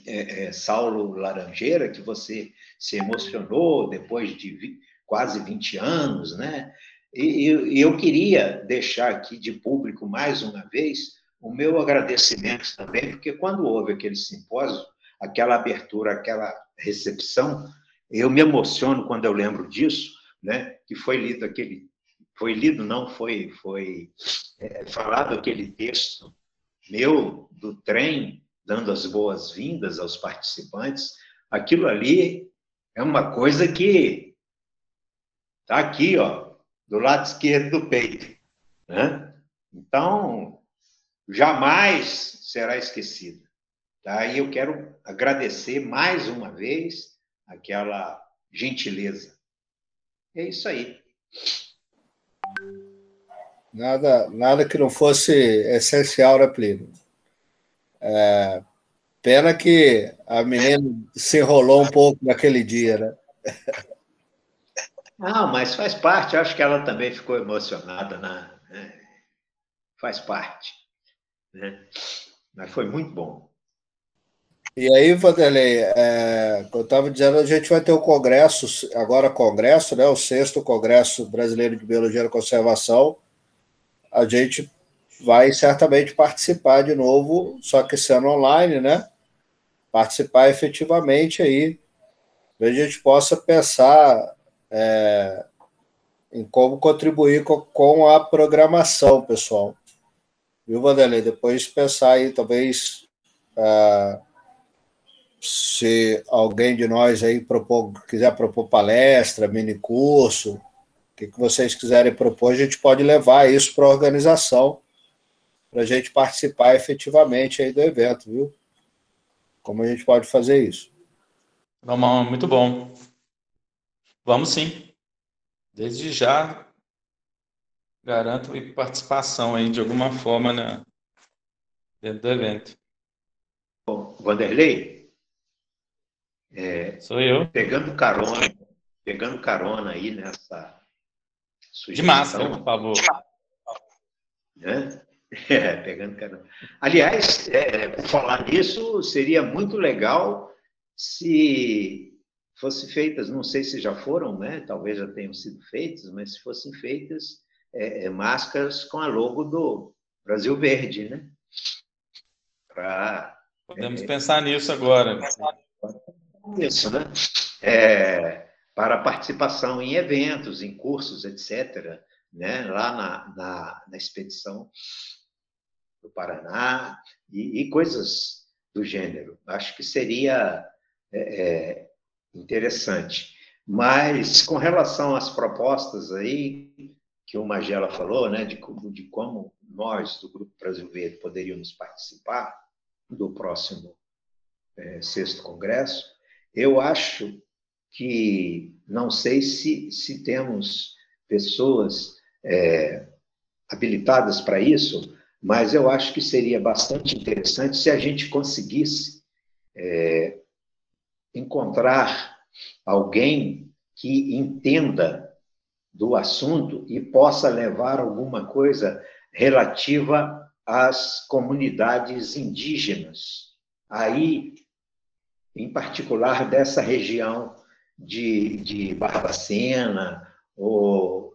é, é, Saulo Laranjeira, que você se emocionou depois de vi, quase 20 anos, né? E, e eu queria deixar aqui de público mais uma vez o meu agradecimento também, porque quando houve aquele simpósio, aquela abertura, aquela recepção, eu me emociono quando eu lembro disso, né? Que foi lido aquele, foi lido não, foi foi é, falado aquele texto meu do trem dando as boas-vindas aos participantes. Aquilo ali é uma coisa que está aqui, ó, do lado esquerdo do peito, né? Então jamais será esquecida. Tá? E eu quero agradecer mais uma vez aquela gentileza. É isso aí. Nada, nada que não fosse essencial, né, Plínio? É, pena que a menina se enrolou um pouco naquele dia, né? Não, mas faz parte. Acho que ela também ficou emocionada, né? Faz parte. Né? Mas foi muito bom. E aí, Vanderlei, é, eu estava dizendo, a gente vai ter o congresso, agora congresso, né, o sexto Congresso Brasileiro de Biologia e Conservação. A gente vai certamente participar de novo, só que sendo online, né? Participar efetivamente aí, para a gente possa pensar é, em como contribuir com, com a programação, pessoal. Viu, Vanderlei? Depois pensar aí, talvez, uh, se alguém de nós aí propor, quiser propor palestra, mini curso, o que, que vocês quiserem propor, a gente pode levar isso para a organização, para a gente participar efetivamente aí do evento, viu? Como a gente pode fazer isso? Vamos, muito bom. Vamos sim. Desde já garanto participação aí de alguma forma na, dentro do evento. Bom, Vanderlei, é, sou eu. Pegando carona, pegando carona aí nessa sugestão. De máscara, por favor. Né? É, pegando carona. Aliás, é, falar nisso seria muito legal se fossem feitas, não sei se já foram, né? Talvez já tenham sido feitas, mas se fossem feitas é, é, máscaras com a logo do Brasil Verde, né? Pra, Podemos é, pensar nisso agora. Isso, né? É, para participação em eventos, em cursos, etc., né? lá na, na, na expedição do Paraná, e, e coisas do gênero. Acho que seria é, é, interessante. Mas, com relação às propostas aí, que o Magela falou, né, de, de como nós, do Grupo Brasil Verde, poderíamos participar do próximo é, sexto congresso, eu acho que, não sei se, se temos pessoas é, habilitadas para isso, mas eu acho que seria bastante interessante se a gente conseguisse é, encontrar alguém que entenda do assunto e possa levar alguma coisa relativa às comunidades indígenas. Aí, em particular, dessa região de, de Barbacena, ou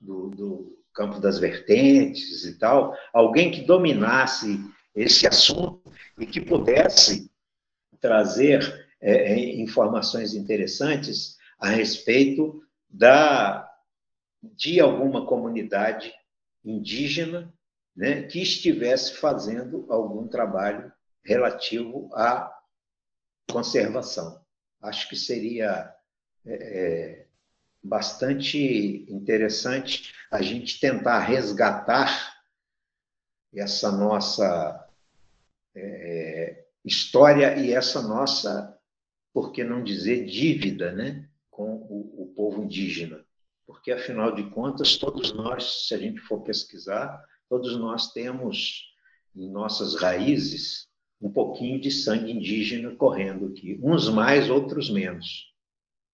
do, do Campo das Vertentes e tal, alguém que dominasse esse assunto e que pudesse trazer é, é, informações interessantes a respeito da de alguma comunidade indígena né, que estivesse fazendo algum trabalho relativo à conservação. Acho que seria é, é bastante interessante a gente tentar resgatar essa nossa é, história e essa nossa por que não dizer dívida, né, com o, o povo indígena. Porque, afinal de contas, todos nós, se a gente for pesquisar, todos nós temos em nossas raízes um pouquinho de sangue indígena correndo aqui, uns mais, outros menos,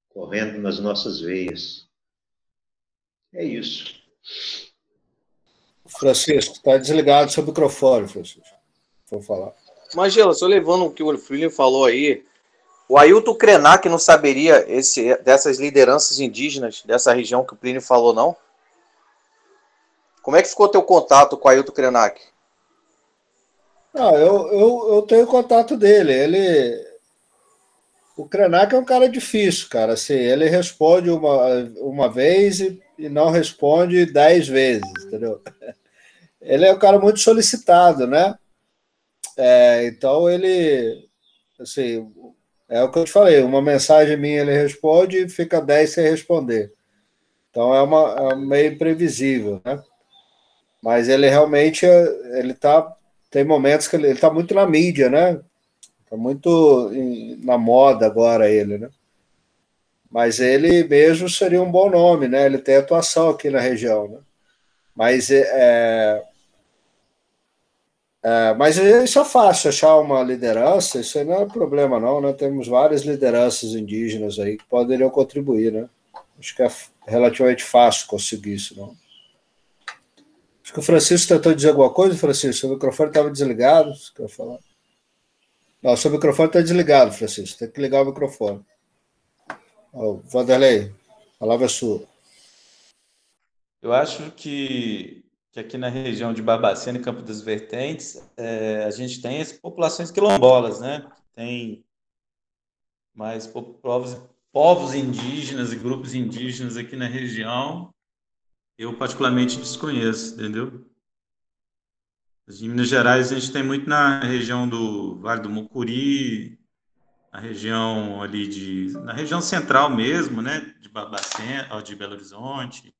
correndo nas nossas veias. É isso. Francisco, está desligado seu microfone, Francisco. Vou falar. Magela, só levando o que o Filho falou aí, o Ailton Krenak não saberia esse, dessas lideranças indígenas dessa região que o Plínio falou, não? Como é que ficou teu contato com o Ailton Krenak? Ah, eu, eu, eu tenho contato dele. Ele. O Krenak é um cara difícil, cara. Assim, ele responde uma, uma vez e, e não responde dez vezes, entendeu? Ele é um cara muito solicitado, né? É, então ele. Assim, é o que eu te falei, uma mensagem minha ele responde e fica 10 sem responder. Então é, uma, é meio imprevisível, né? Mas ele realmente ele tá, tem momentos que ele está muito na mídia, né? Está muito em, na moda agora ele, né? Mas ele mesmo seria um bom nome, né? Ele tem atuação aqui na região, né? Mas é, é, mas isso é fácil, achar uma liderança, isso aí não é problema não, né? Temos várias lideranças indígenas aí que poderiam contribuir, né? Acho que é relativamente fácil conseguir isso, não? Acho que o Francisco tentou dizer alguma coisa, Francisco, seu microfone estava desligado, quer falar? Não, seu microfone está desligado, Francisco, tem que ligar o microfone. Oh, Vanderlei, a palavra é sua. Eu acho que que aqui na região de Barbacena e Campo das Vertentes, é, a gente tem as populações quilombolas, né? Tem mais povos, povos indígenas e grupos indígenas aqui na região. Eu particularmente desconheço, entendeu? Em Minas Gerais a gente tem muito na região do Vale do Mucuri, na região ali de, na região central mesmo, né, de Barbacena, de Belo Horizonte,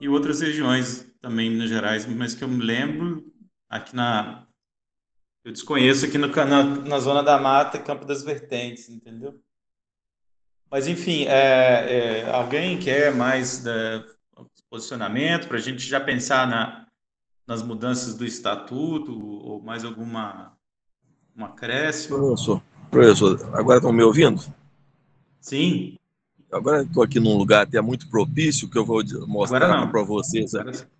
e outras regiões também Minas Gerais, mas que eu me lembro aqui na. Eu desconheço aqui no, na, na Zona da Mata, Campo das Vertentes, entendeu? Mas, enfim, é, é, alguém quer mais é, posicionamento para a gente já pensar na, nas mudanças do estatuto ou mais alguma uma acréscimo? Professor, professor, agora estão me ouvindo? Sim. Agora estou aqui num lugar até muito propício que eu vou mostrar para vocês.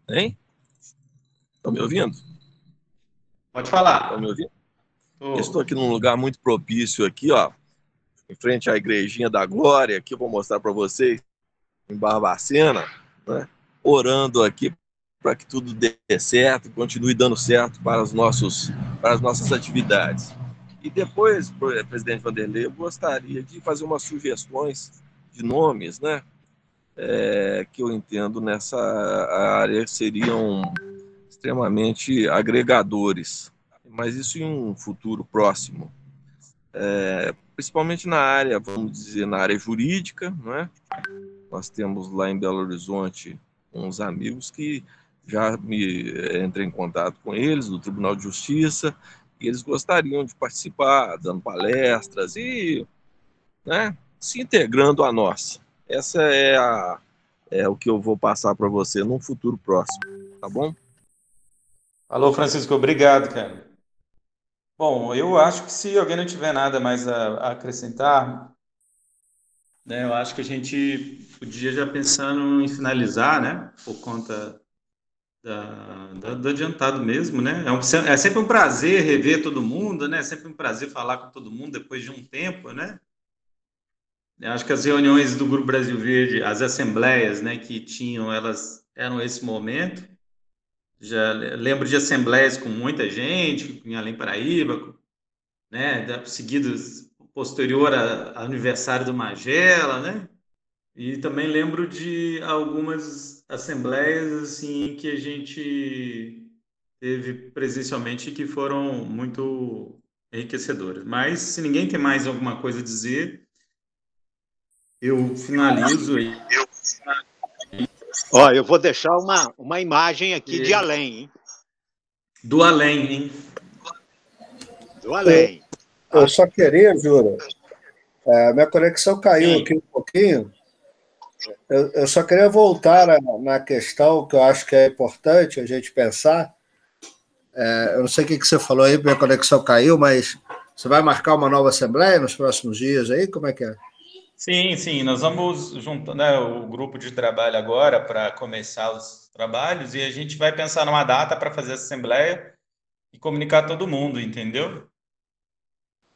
Hein? Estão me ouvindo? Pode falar. Estão me ouvindo? Oh. Estou aqui num lugar muito propício aqui, ó, em frente à Igrejinha da Glória, aqui eu vou mostrar para vocês, em Barbacena, né? orando aqui para que tudo dê certo, continue dando certo para, os nossos, para as nossas atividades. E depois, presidente Vanderlei, eu gostaria de fazer umas sugestões de nomes, né? É, que eu entendo nessa área seriam extremamente agregadores. mas isso em um futuro próximo. É, principalmente na área, vamos dizer, na área jurídica, não é? Nós temos lá em Belo Horizonte uns amigos que já me eh, entrei em contato com eles do Tribunal de Justiça e eles gostariam de participar, dando palestras e né, se integrando a nós. Essa é, a, é o que eu vou passar para você num futuro próximo, tá bom? Alô, Francisco, obrigado, cara. Bom, eu acho que se alguém não tiver nada mais a, a acrescentar, né, eu acho que a gente podia já pensando em finalizar, né, por conta da, da, do adiantado mesmo, né? É, um, é, sempre um prazer rever todo mundo, né? É sempre um prazer falar com todo mundo depois de um tempo, né? Eu acho que as reuniões do Grupo Brasil Verde, as assembleias, né, que tinham, elas eram esse momento. Já lembro de assembleias com muita gente, em Além Paraíba, né, seguidos posterior ao aniversário do Magela, né? E também lembro de algumas assembleias assim que a gente teve presencialmente que foram muito enriquecedoras. Mas se ninguém tem mais alguma coisa a dizer, eu finalizo aí. Ó, eu vou deixar uma, uma imagem aqui e... de além, hein? Do além, hein? Do além. Eu, eu só queria, Jura, é, minha conexão caiu Sim. aqui um pouquinho. Eu, eu só queria voltar na questão que eu acho que é importante a gente pensar. É, eu não sei o que, que você falou aí, minha conexão caiu, mas você vai marcar uma nova assembleia nos próximos dias aí? Como é que é? Sim, sim, nós vamos juntar né, o grupo de trabalho agora para começar os trabalhos e a gente vai pensar numa data para fazer essa assembleia e comunicar todo mundo, entendeu?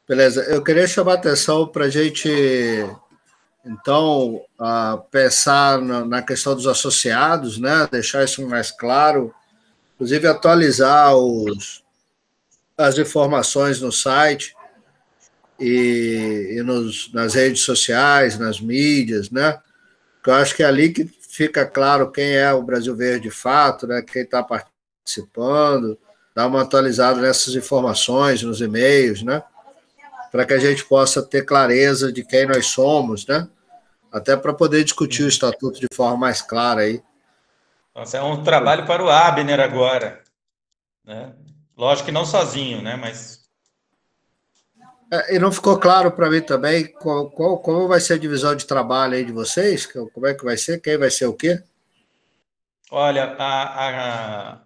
Beleza, eu queria chamar a atenção para a gente então, uh, pensar na, na, questão dos associados, né? deixar isso mais claro, inclusive atualizar os, as informações no site e, e nos, nas redes sociais, nas mídias, né? Porque eu acho que é ali que fica claro quem é o Brasil Verde de fato, né? quem está participando, dar uma atualizada nessas informações, nos e-mails, né? para que a gente possa ter clareza de quem nós somos, né? Até para poder discutir o estatuto de forma mais clara aí. Nossa, é um trabalho para o Abner agora, né? Lógico que não sozinho, né? Mas e não ficou claro para mim também qual, qual, como vai ser a divisão de trabalho aí de vocês? Como é que vai ser? Quem vai ser o quê? Olha, a, a,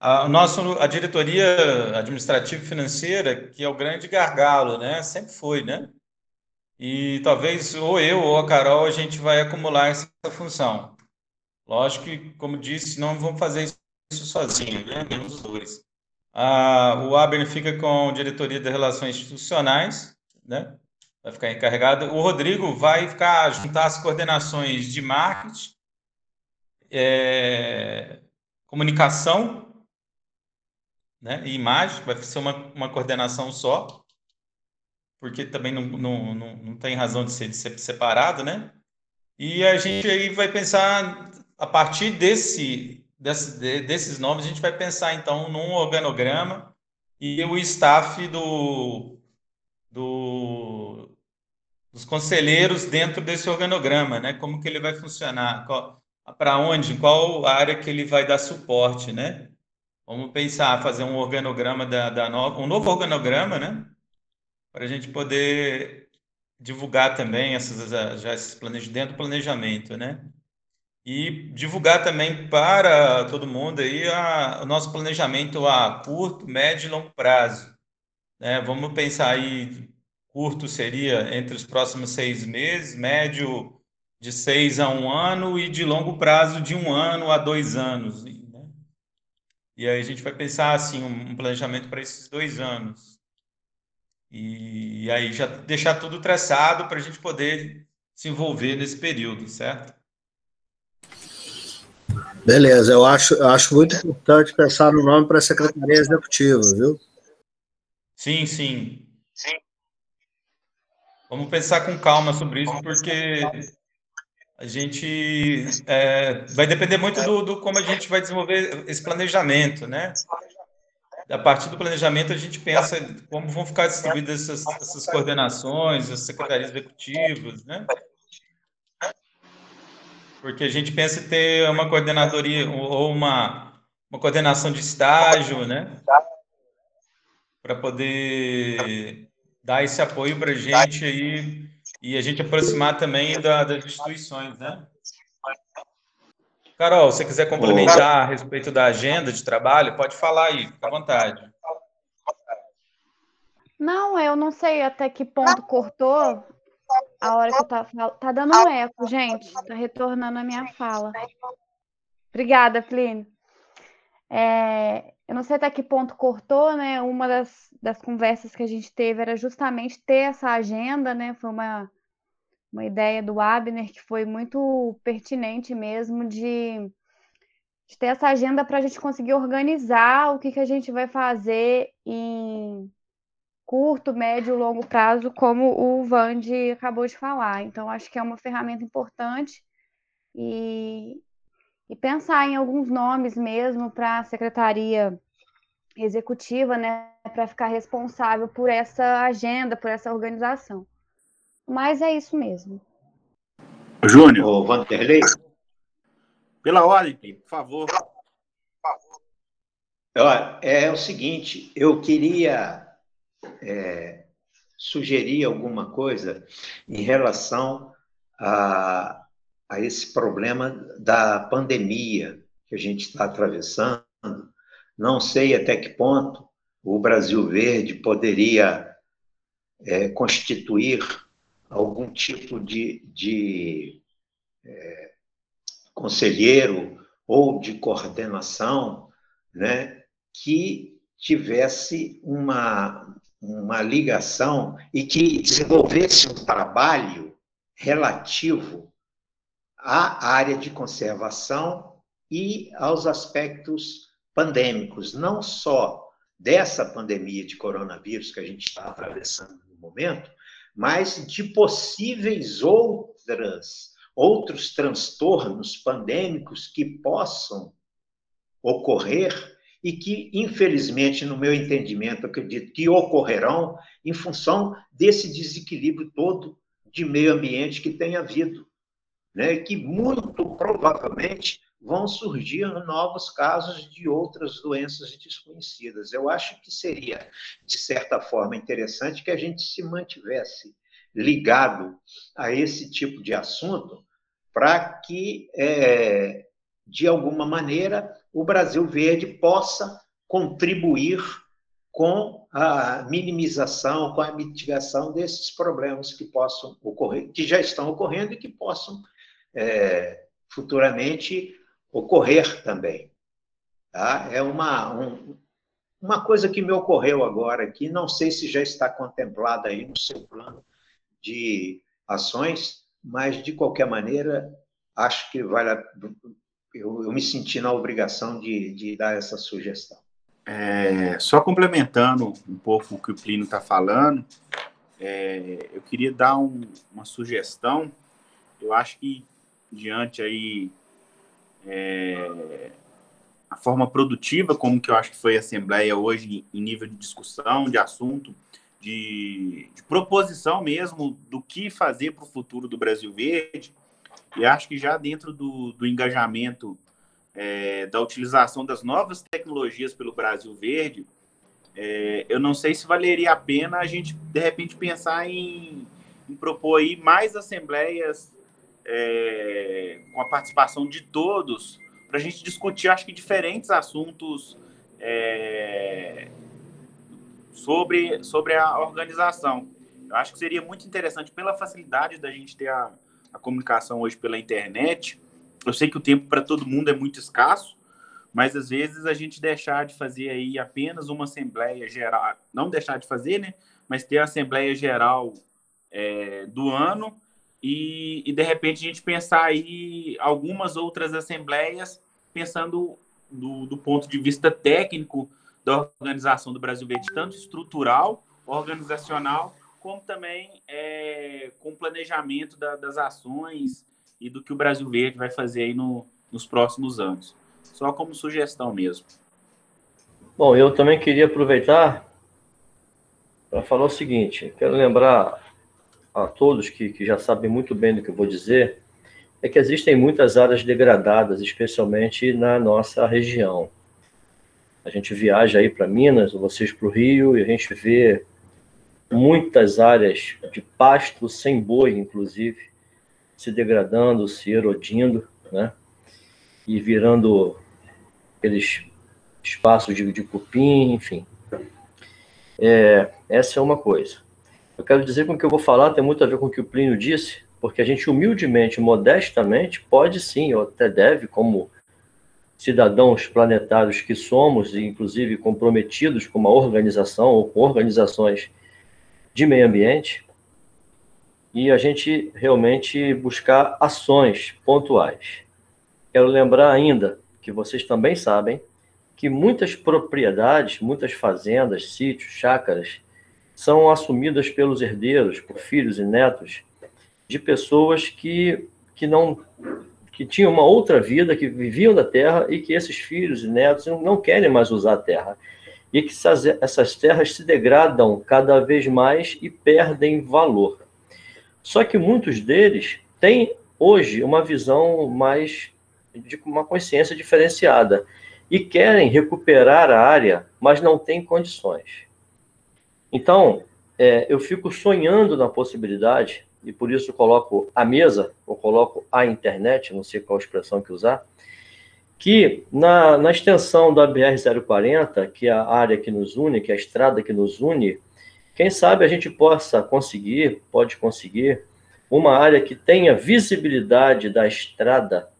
a, nosso, a diretoria administrativa e financeira, que é o grande gargalo, né? Sempre foi, né? E talvez ou eu ou a Carol a gente vai acumular essa função. Lógico que, como disse, não vamos fazer isso sozinho, né? Dos dois. O Abner fica com a diretoria de relações institucionais, né? Vai ficar encarregado. O Rodrigo vai ficar juntar as coordenações de marketing, é, comunicação né? E imagem, vai ser uma, uma coordenação só, porque também não, não, não, não tem razão de ser, de ser separado, né? E a gente aí vai pensar, a partir desse, desse, desses nomes, a gente vai pensar, então, num organograma e o staff do, do, dos conselheiros dentro desse organograma, né? Como que ele vai funcionar, para onde, qual área que ele vai dar suporte, né? Vamos pensar, fazer um organograma da, da no, um novo organograma, né? Para a gente poder divulgar também essas, já esses planejamentos dentro do planejamento, né? E divulgar também para todo mundo aí a, o nosso planejamento a curto, médio e longo prazo. Né? Vamos pensar aí, curto seria entre os próximos seis meses, médio de seis a um ano e de longo prazo de um ano a dois anos. E aí a gente vai pensar assim um planejamento para esses dois anos. E aí já deixar tudo traçado para a gente poder se envolver nesse período, certo? Beleza, eu acho, eu acho muito importante pensar no nome para a Secretaria Executiva, viu? Sim, sim. Sim. Vamos pensar com calma sobre isso, porque a gente é, vai depender muito do, do, como a gente vai desenvolver esse planejamento, né? a partir do planejamento, a gente pensa como vão ficar distribuídas essas, essas coordenações, as secretarias executivas, né? Porque a gente pensa em ter uma coordenadoria ou uma, uma coordenação de estágio, né? Para poder dar esse apoio para a gente aí e a gente aproximar também da, das instituições, né? Carol, se você quiser complementar a respeito da agenda de trabalho, pode falar aí, fica à vontade. Não, eu não sei até que ponto cortou a hora que eu tá, tá dando um eco, gente. Tá retornando a minha fala. Obrigada, Plínio. É, eu não sei até que ponto cortou, né? Uma das, das conversas que a gente teve era justamente ter essa agenda, né? Foi uma, uma ideia do Abner que foi muito pertinente mesmo de, de ter essa agenda para a gente conseguir organizar o que, que a gente vai fazer em curto, médio, longo prazo, como o Vande acabou de falar. Então, acho que é uma ferramenta importante e, e pensar em alguns nomes mesmo para a secretaria executiva, né, para ficar responsável por essa agenda, por essa organização. Mas é isso mesmo. Júnior. Ô, Vanderlei. Pela ordem, por favor. É o seguinte, eu queria é, sugerir alguma coisa em relação a, a esse problema da pandemia que a gente está atravessando. Não sei até que ponto o Brasil Verde poderia é, constituir algum tipo de, de é, conselheiro ou de coordenação né, que tivesse uma, uma ligação e que desenvolvesse um trabalho relativo à área de conservação e aos aspectos pandêmicos, não só dessa pandemia de coronavírus que a gente está atravessando no momento, mas de possíveis outras outros transtornos pandêmicos que possam ocorrer e que, infelizmente, no meu entendimento, acredito que ocorrerão em função desse desequilíbrio todo de meio ambiente que tem havido, né? que muito provavelmente vão surgir novos casos de outras doenças desconhecidas. Eu acho que seria, de certa forma, interessante que a gente se mantivesse ligado a esse tipo de assunto para que, é, de alguma maneira, o Brasil Verde possa contribuir com a minimização, com a mitigação desses problemas que possam ocorrer, que já estão ocorrendo e que possam é, futuramente ocorrer também. Tá? É uma, um, uma coisa que me ocorreu agora aqui, não sei se já está contemplada aí no seu plano de ações, mas, de qualquer maneira, acho que vale a, eu, eu, me senti na obrigação de, de dar essa sugestão. É, só complementando um pouco o que o Plínio está falando, é, eu queria dar um, uma sugestão. Eu acho que, diante aí é, a forma produtiva, como que eu acho que foi a Assembleia hoje, em nível de discussão, de assunto, de, de proposição mesmo do que fazer para o futuro do Brasil Verde, e acho que já dentro do, do engajamento é, da utilização das novas tecnologias pelo Brasil Verde, é, eu não sei se valeria a pena a gente, de repente, pensar em, em propor aí mais assembleias é, com a participação de todos, para a gente discutir, acho que, diferentes assuntos é, sobre, sobre a organização. Eu acho que seria muito interessante, pela facilidade da gente ter a, a comunicação hoje pela internet. Eu sei que o tempo para todo mundo é muito escasso, mas às vezes a gente deixar de fazer aí apenas uma assembleia geral, não deixar de fazer, né? Mas ter a assembleia geral é, do ano e, e, de repente a gente pensar aí algumas outras assembleias pensando do, do ponto de vista técnico da organização do Brasil Verde, tanto estrutural, organizacional, como também é, com planejamento da, das ações e do que o Brasil Verde vai fazer aí no, nos próximos anos. Só como sugestão mesmo. Bom, eu também queria aproveitar para falar o seguinte: quero lembrar a todos que, que já sabem muito bem do que eu vou dizer, é que existem muitas áreas degradadas, especialmente na nossa região. A gente viaja aí para Minas, vocês para o Rio, e a gente vê muitas áreas de pasto sem boi, inclusive, se degradando, se erodindo, né? E virando aqueles espaços de, de cupim, enfim. É, essa é uma coisa. Eu quero dizer que o que eu vou falar tem muito a ver com o que o Plínio disse, porque a gente humildemente, modestamente, pode sim, ou até deve, como cidadãos planetários que somos, e inclusive comprometidos com uma organização ou com organizações de meio ambiente, e a gente realmente buscar ações pontuais. Quero lembrar ainda que vocês também sabem que muitas propriedades, muitas fazendas, sítios, chácaras, são assumidas pelos herdeiros, por filhos e netos, de pessoas que, que não que tinham uma outra vida, que viviam da terra e que esses filhos e netos não querem mais usar a terra. E que essas, terras se degradam cada vez mais e perdem valor. Só que muitos deles têm hoje uma visão mais de uma consciência diferenciada e querem recuperar a área, mas não têm condições. Então, é, eu fico sonhando na possibilidade, e por isso coloco a mesa, ou coloco a internet, não sei qual expressão que usar, que na, na extensão da BR-040, que é a área que nos une, que é a estrada que nos une, quem sabe a gente possa conseguir, pode conseguir, uma área que tenha visibilidade da estrada,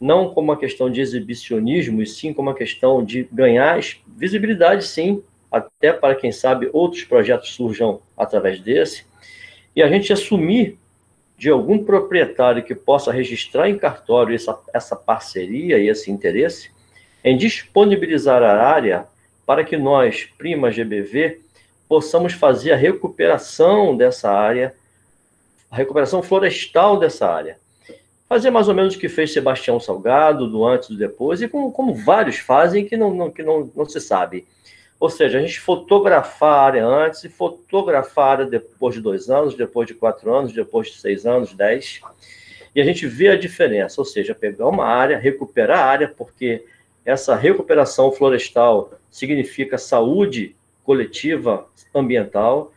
não como uma questão de exibicionismo, e sim como uma questão de ganhar visibilidade, sim, até para quem sabe outros projetos surjam através desse, e a gente assumir de algum proprietário que possa registrar em cartório essa, essa parceria e esse interesse em disponibilizar a área para que nós, Prima GBV, possamos fazer a recuperação dessa área, a recuperação florestal dessa área. Fazer mais ou menos o que fez Sebastião Salgado, do antes e do depois, e como, como vários fazem que, não, não, que não, não se sabe. Ou seja, a gente fotografar a área antes e fotografar a área depois de dois anos, depois de quatro anos, depois de seis anos, dez. E a gente vê a diferença, ou seja, pegar uma área, recuperar a área, porque essa recuperação florestal significa saúde coletiva ambiental,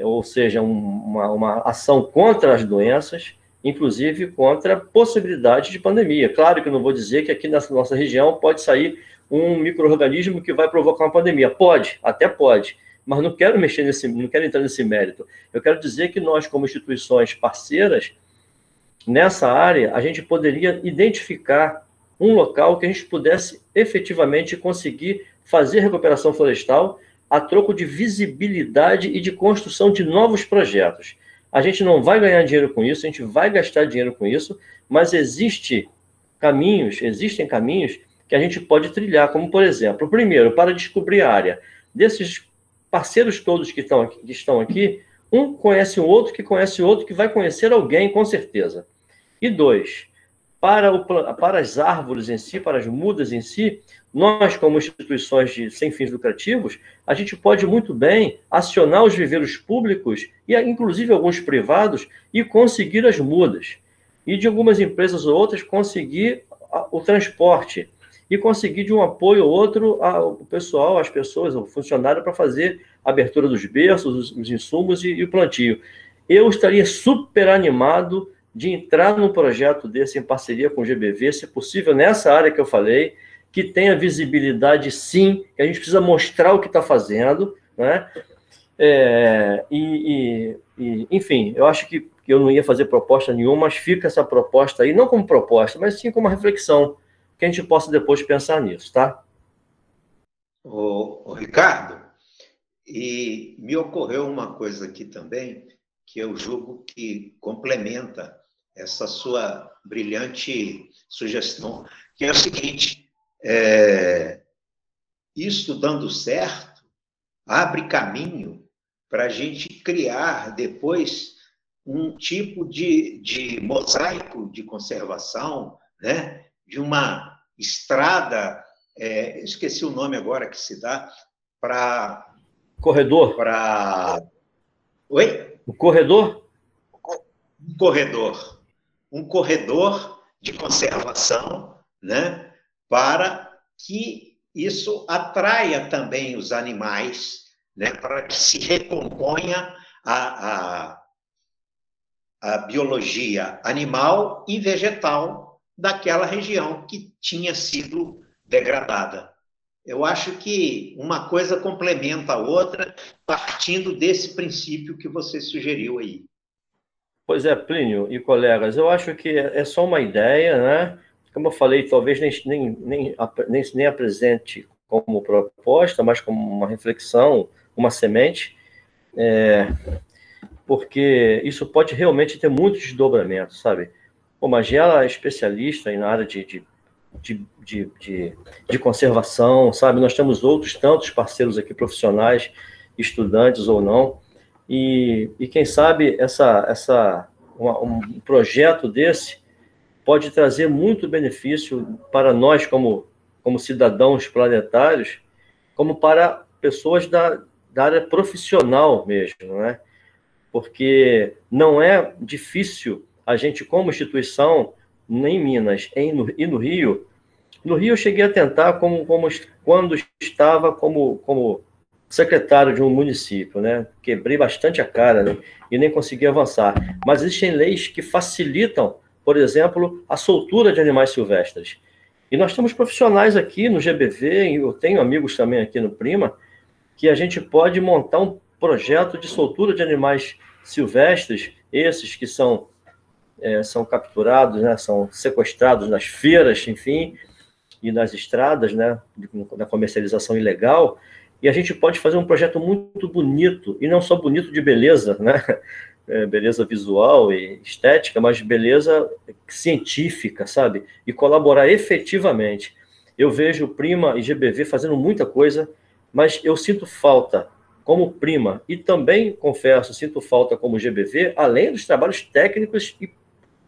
ou seja, uma, uma ação contra as doenças, inclusive contra a possibilidade de pandemia. Claro que eu não vou dizer que aqui na nossa região pode sair um microorganismo que vai provocar uma pandemia. Pode, até pode, mas não quero mexer nesse, não quero entrar nesse mérito. Eu quero dizer que nós, como instituições parceiras, nessa área, a gente poderia identificar um local que a gente pudesse efetivamente conseguir fazer recuperação florestal a troco de visibilidade e de construção de novos projetos. A gente não vai ganhar dinheiro com isso, a gente vai gastar dinheiro com isso, mas existe caminhos, existem caminhos que a gente pode trilhar, como por exemplo, primeiro, para descobrir a área. Desses parceiros todos que estão aqui, que estão aqui um conhece o outro, que conhece o outro, que vai conhecer alguém, com certeza. E dois, para, o, para as árvores em si, para as mudas em si, nós, como instituições de, sem fins lucrativos, a gente pode muito bem acionar os viveiros públicos e, inclusive, alguns privados e conseguir as mudas. E de algumas empresas ou outras conseguir o transporte e conseguir de um apoio ou outro ao pessoal, às pessoas, ao funcionário, para fazer a abertura dos berços, os, os insumos e, e, o plantio. Eu estaria super animado de entrar num projeto desse em parceria com o GBV, se possível, nessa área que eu falei, que tenha visibilidade, sim, que a gente precisa mostrar o que está fazendo, né? É, e, e, e, enfim, eu acho que eu não ia fazer proposta nenhuma, mas fica essa proposta aí, não como proposta, mas sim como uma reflexão que a gente possa depois pensar nisso, tá? O, Ricardo, e me ocorreu uma coisa aqui também que eu julgo que complementa essa sua brilhante sugestão, que é o seguinte: é, isso dando certo abre caminho para a gente criar depois um tipo de, de mosaico de conservação, né? De uma estrada é, esqueci o nome agora que se dá, para. Corredor? Para. Oi? O corredor? Um corredor. Um corredor de conservação, né? Para que isso atraia também os animais, né? Para que se recomponha a, a, a biologia animal e vegetal daquela região que tinha sido degradada. Eu acho que uma coisa complementa a outra, partindo desse princípio que você sugeriu aí. Pois é, Plínio e colegas, eu acho que é só uma ideia, né? Como eu falei, talvez nem, nem, nem, nem, nem apresente como proposta, mas como uma reflexão, uma semente, é, porque isso pode realmente ter muitos desdobramentos, sabe? Pô, Magela é especialista na área de, de de, de, de, de, conservação, sabe? Nós temos outros tantos parceiros aqui, profissionais, estudantes ou não, e, e quem sabe essa, essa, uma, um projeto desse pode trazer muito benefício para nós como, como cidadãos planetários, como para pessoas da, da área profissional mesmo, né? Porque não é difícil a gente, como instituição, em Minas em, no, e no Rio. No Rio eu cheguei a tentar como, como quando estava como, como secretário de um município, né? Quebrei bastante a cara né? e nem consegui avançar. Mas existem leis que facilitam, por exemplo, a soltura de animais silvestres. E nós temos profissionais aqui no GBV, eu tenho amigos também aqui no Prima, que a gente pode montar um projeto de soltura de animais silvestres, esses que são é, são capturados, né, são sequestrados nas feiras, enfim, e nas estradas, né, da comercialização ilegal, e a gente pode fazer um projeto muito bonito, e não só bonito de beleza, né, é, beleza visual e estética, mas beleza científica, sabe, e colaborar efetivamente. Eu vejo Prima e GBV fazendo muita coisa, mas eu sinto falta como Prima e também, confesso, sinto falta como GBV, além dos trabalhos técnicos e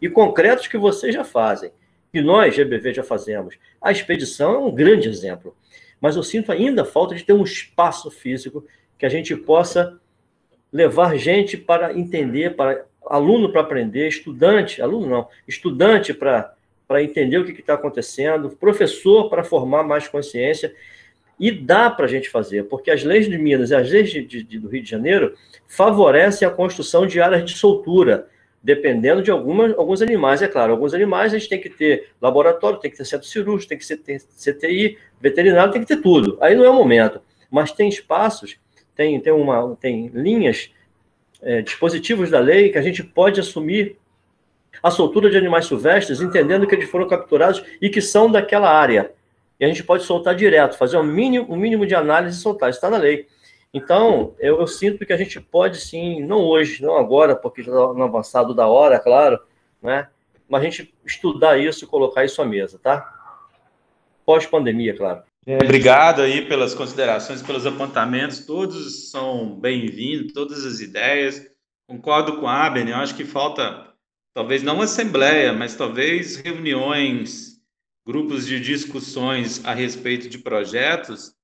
e concretos que vocês já fazem, que nós, GBV, já fazemos. A expedição é um grande exemplo, mas eu sinto ainda falta de ter um espaço físico que a gente possa levar gente para entender, para aluno para aprender, estudante, aluno não, estudante para para entender o que está acontecendo, professor para formar mais consciência, e dá para a gente fazer, porque as leis de Minas e as leis de, de, do Rio de Janeiro favorecem a construção de áreas de soltura, dependendo de alguns animais, é claro. Alguns animais a gente tem que ter laboratório, tem que ter centro cirúrgico, tem que ter CTI, veterinário, tem que ter tudo. Aí não é o momento. Mas tem espaços, tem, tem, uma, tem linhas, é, dispositivos da lei que a gente pode assumir a soltura de animais silvestres, entendendo que eles foram capturados e que são daquela área. E a gente pode soltar direto, fazer um mínimo, um mínimo de análise e soltar. Isso está na lei. Então, eu, eu, sinto que a gente pode sim, não hoje, não agora, porque já está no avançado da hora, claro, né? Mas a gente estudar isso e colocar isso à mesa, tá? Pós-pandemia, claro. É, obrigado aí pelas considerações, pelos apontamentos, todos são bem-vindos, todas as ideias. Concordo com a Abner, eu acho que falta, talvez não assembleia, mas talvez reuniões, grupos de discussões a respeito de projetos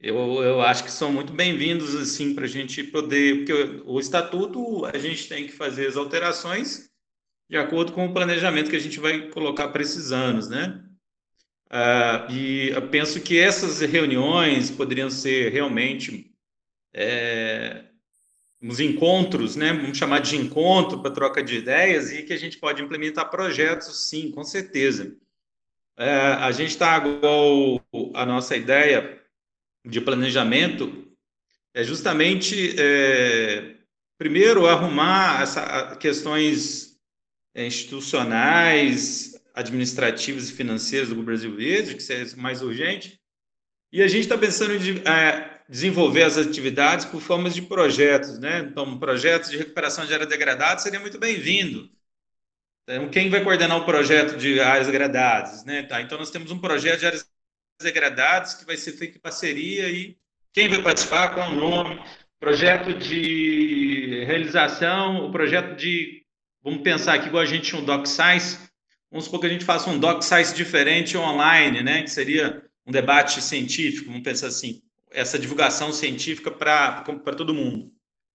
eu, eu acho que são muito bem-vindos assim para a gente poder, porque o, estatuto a gente tem que fazer as alterações de acordo com o planejamento que a gente vai colocar para esses anos, né? Ah, e eu penso que essas reuniões poderiam ser realmente é, uns encontros, né? Vamos chamar de encontro para troca de ideias e que a gente pode implementar projetos, sim, com certeza. É, a gente está igual a nossa ideia de planejamento é justamente, é, primeiro, arrumar essa, questões é, institucionais, administrativas e financeiras do Brasil Verde, que é mais urgente, e a gente está pensando em é, desenvolver as atividades por formas de projetos, né? Então, projetos de recuperação de área degradada seria muito bem-vindo. Então, quem vai coordenar o projeto de áreas degradadas, né? Tá, então, nós temos um projeto de áreas degradados, que vai ser feito em parceria e quem vai participar, qual o nome, projeto de realização, o projeto de, vamos pensar aqui, igual a gente tinha um DocSize, vamos supor que a gente faça um DocSize diferente online, né, que seria um debate científico, vamos pensar assim, essa divulgação científica para todo mundo,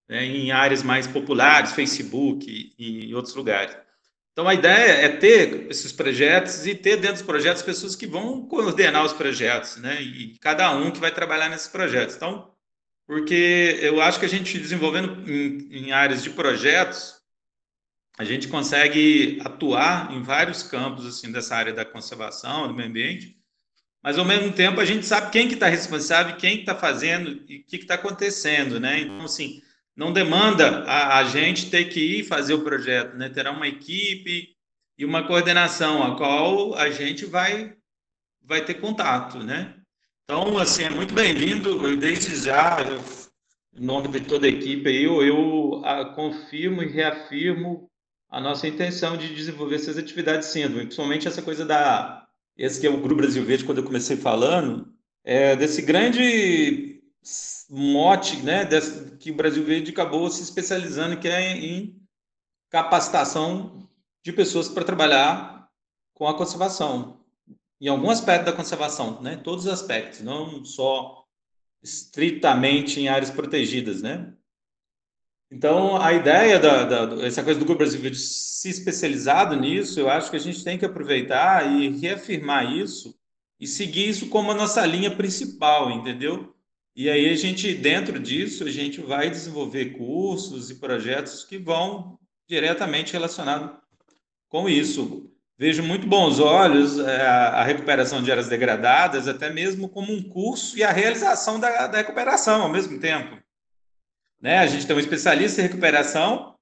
né, em áreas mais populares, Facebook e, e outros lugares. Então, a ideia é ter esses projetos e ter dentro dos projetos pessoas que vão coordenar os projetos, né? E cada um que vai trabalhar nesses projetos. Então, porque eu acho que a gente desenvolvendo em, em áreas de projetos, a gente consegue atuar em vários campos assim dessa área da conservação, do meio ambiente, mas ao mesmo tempo a gente sabe quem que está responsável, quem está fazendo e o que está acontecendo, né? Então, assim, não demanda a, a, gente ter que ir fazer o projeto, né? Terá uma equipe e uma coordenação a qual a gente vai vai ter contato, né? Então, assim, é muito bem-vindo. Desde já, em nome de toda a equipe, eu, eu a, confirmo e reafirmo a nossa intenção de desenvolver essas atividades sendo, principalmente essa coisa da esse que é o Grupo Brasil Verde, quando eu comecei falando, é desse grande mote né, que o Brasil Verde acabou se especializando, que é em capacitação de pessoas para trabalhar com a conservação, em algum aspecto da conservação, né? todos os aspectos, não só estritamente em áreas protegidas, né? Então, a ideia da, da, essa coisa do Grupo Brasil Verde se especializado nisso, eu acho que a gente tem que aproveitar e reafirmar isso e seguir isso como a nossa linha principal, entendeu? E aí a gente, dentro disso, a gente vai desenvolver cursos e projetos que vão diretamente relacionados com isso. Vejo muito bons olhos é, a recuperação de áreas degradadas, até mesmo como um curso e a realização da, da recuperação ao mesmo tempo. Né? A gente tem um especialista em recuperação,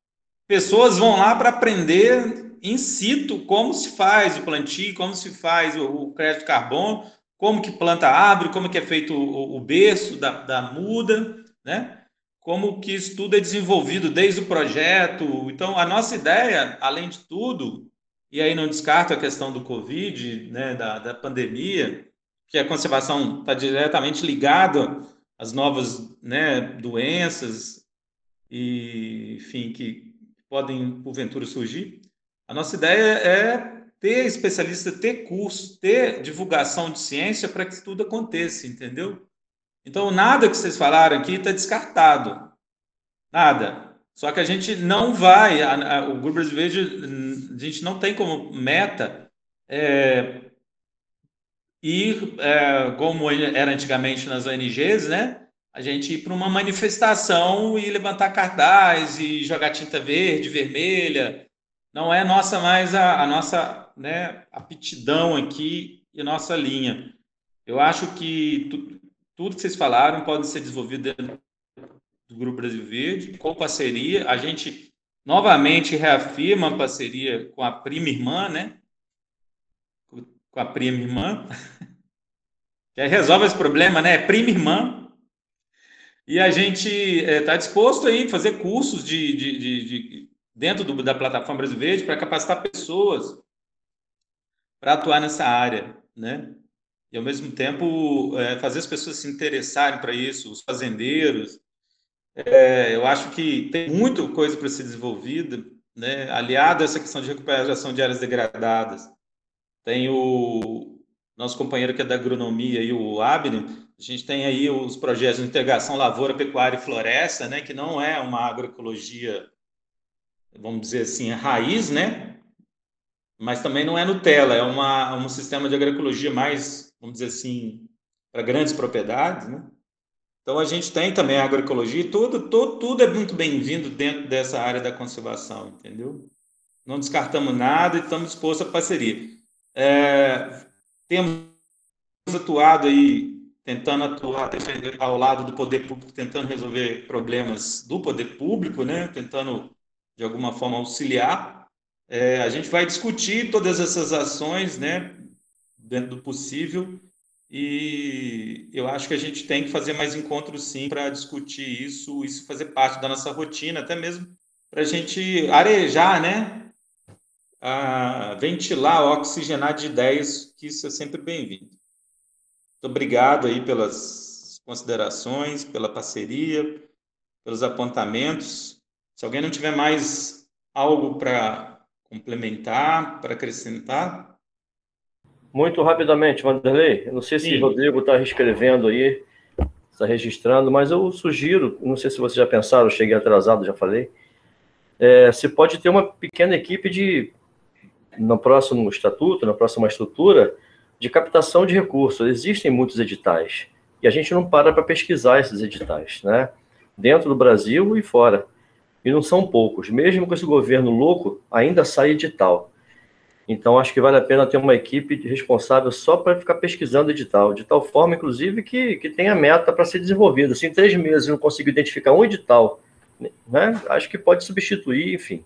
pessoas vão lá para aprender in situ como se faz o plantio, como se faz o, crédito carbono, como que planta abre, como que é feito o, o berço da, da muda, né? Como que isso tudo é desenvolvido desde o projeto. Então, a nossa ideia, além de tudo, e aí não descarto a questão do Covid, né, da, da pandemia, que a conservação está diretamente ligada às novas né, doenças, e, enfim, que podem, porventura, surgir. A nossa ideia é ter especialista, ter curso, ter divulgação de ciência para que tudo aconteça, entendeu? Então, nada que vocês falaram aqui está descartado. Nada. Só que a gente não vai, a, a, o Grupo Brasileiro, a gente não tem como meta é, ir, é, como era antigamente nas ONGs, né? A gente ir para uma manifestação e levantar cartaz e jogar tinta verde, vermelha. Não é nossa mais a, a nossa né, aptidão aqui e nossa linha. Eu acho que tu, tudo que vocês falaram pode ser desenvolvido dentro do Grupo Brasil Verde, com parceria. A gente novamente reafirma a parceria com a prima irmã, né? Com a prima irmã. Que aí resolve esse problema, né? Prima irmã. E a gente está eh, é, disposto aí a fazer cursos de, de, de, de dentro do, da plataforma Brasil Verde para capacitar pessoas para atuar nessa área, né? E ao mesmo tempo é, fazer as pessoas se interessarem para isso, os fazendeiros. É, eu acho que tem muita coisa para ser desenvolvida, né? Aliado a essa questão de recuperação de áreas degradadas, tem o nosso companheiro que é da agronomia e o Abner, a gente tem aí os projetos de integração lavoura, pecuária e floresta, né, que não é uma agroecologia, vamos dizer assim, raiz, né, mas também não é Nutella, é uma, um sistema de agroecologia mais, vamos dizer assim, para grandes propriedades, né? Então a gente tem também a agroecologia, tudo, tudo, tudo é muito bem-vindo dentro dessa área da conservação, entendeu? Não descartamos nada e estamos dispostos à parceria. É, temos atuado aí, tentando atuar ao lado do poder público, tentando resolver problemas do poder público, né? Tentando de alguma forma auxiliar é, a gente vai discutir todas essas ações, né, dentro do possível, e eu acho que a gente tem que fazer mais encontros, sim, para discutir isso, isso fazer parte da nossa rotina, até mesmo para a gente arejar, né, a ventilar, oxigenar de ideias, que isso é sempre bem-vindo. Muito obrigado aí pelas considerações, pela parceria, pelos apontamentos. Se alguém não tiver mais algo para complementar, para acrescentar? Muito rapidamente, Vanderlei. Eu não sei se o Rodrigo está reescrevendo aí, está registrando, mas eu sugiro, não sei se vocês já pensaram, eu cheguei atrasado, já falei. É, se pode ter uma pequena equipe de, no próximo estatuto, na próxima estrutura, de captação de recursos. Existem muitos editais e a gente não para para pesquisar esses editais, né? Dentro do Brasil e fora. E não são poucos. Mesmo com esse governo louco, ainda sai edital. Então, acho que vale a pena ter uma equipe responsável só para ficar pesquisando edital, de tal forma, inclusive, que, que tenha meta para ser desenvolvida. Se em três meses não consigo identificar um edital, né, acho que pode substituir, enfim.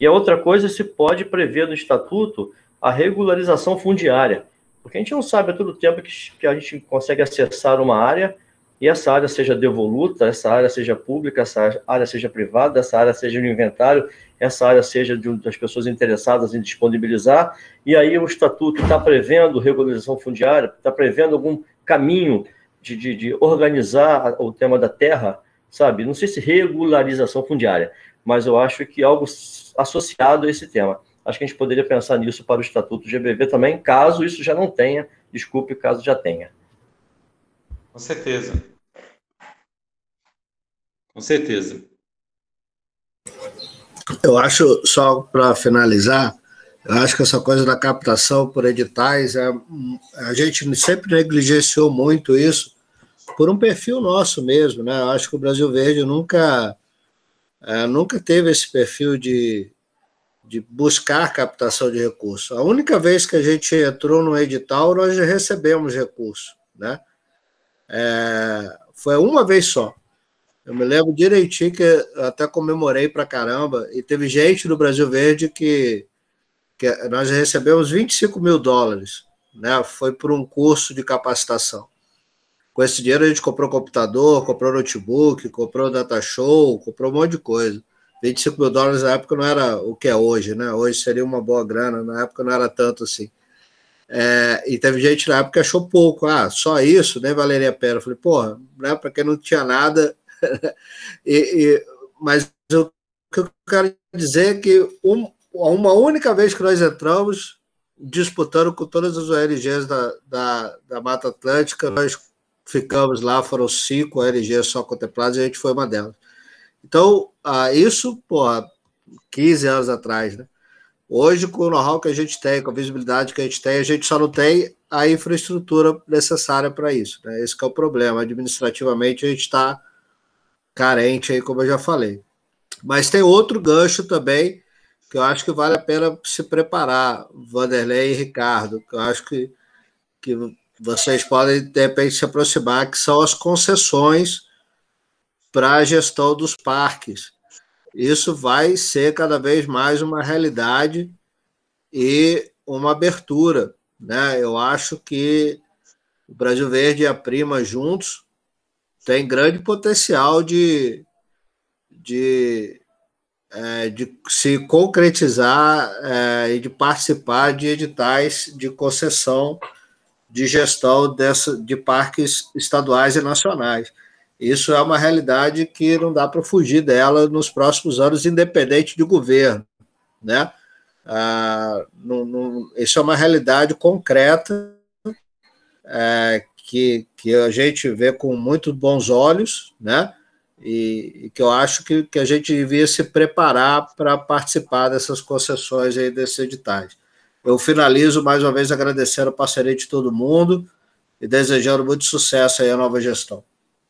E a outra coisa, se pode prever no estatuto a regularização fundiária, porque a gente não sabe a todo tempo que, que a gente consegue acessar uma área e essa área seja devoluta, essa área seja pública, essa área seja privada, essa área seja no inventário, essa área seja de, das pessoas interessadas em disponibilizar, e aí o estatuto está prevendo regularização fundiária, está prevendo algum caminho de, de, de, organizar o tema da terra, sabe? Não sei se regularização fundiária, mas eu acho que algo associado a esse tema. Acho que a gente poderia pensar nisso para o estatuto GBV também, caso isso já não tenha, desculpe, caso já tenha. Com certeza. Com certeza. Eu acho, só para finalizar, eu acho que essa coisa da captação por editais, é, a gente sempre negligenciou muito isso por um perfil nosso mesmo, né? Eu acho que o Brasil Verde nunca, é, nunca teve esse perfil de, de buscar captação de recursos. A única vez que a gente entrou no edital, nós recebemos recurso, né? É, foi uma vez só. Eu me lembro direitinho que até comemorei pra caramba, e teve gente do Brasil Verde que, que nós recebemos 25 mil dólares, né? Foi por um curso de capacitação. Com esse dinheiro a gente comprou computador, comprou notebook, comprou data show, comprou um monte de coisa. 25 mil dólares na época não era o que é hoje, né? Hoje seria uma boa grana, na época não era tanto assim. É, e teve gente na época que achou pouco, ah, só isso, nem valeria a pena. Eu falei, porra, né, para quem não tinha nada, e, e, mas eu, o que eu quero dizer é que um, uma única vez que nós entramos, disputando com todas as ONGs da, da, da Mata Atlântica, nós ficamos lá, foram cinco ONGs só contempladas e a gente foi uma delas. Então, ah, isso, porra, 15 anos atrás, né? Hoje, com o know-how que a gente tem, com a visibilidade que a gente tem, a gente só não tem a infraestrutura necessária para isso. Né? Esse é o problema. Administrativamente, a gente está carente aí, como eu já falei. Mas tem outro gancho também que eu acho que vale a pena se preparar, Vanderlei e Ricardo, que eu acho que, que vocês podem, de repente, se aproximar, que são as concessões para a gestão dos parques. Isso vai ser cada vez mais uma realidade e uma abertura. Né? Eu acho que o Brasil Verde e a Prima juntos tem grande potencial de, de, é, de se concretizar é, e de participar de editais de concessão de gestão dessa, de parques estaduais e nacionais. Isso é uma realidade que não dá para fugir dela nos próximos anos, independente de governo. Né? Ah, isso é uma realidade concreta é, que, que a gente vê com muito bons olhos, né? E, e que eu acho que, que a gente devia se preparar para participar dessas concessões aí, desses editais. Eu finalizo mais uma vez agradecendo a parceria de todo mundo e desejando muito sucesso aí à nova gestão.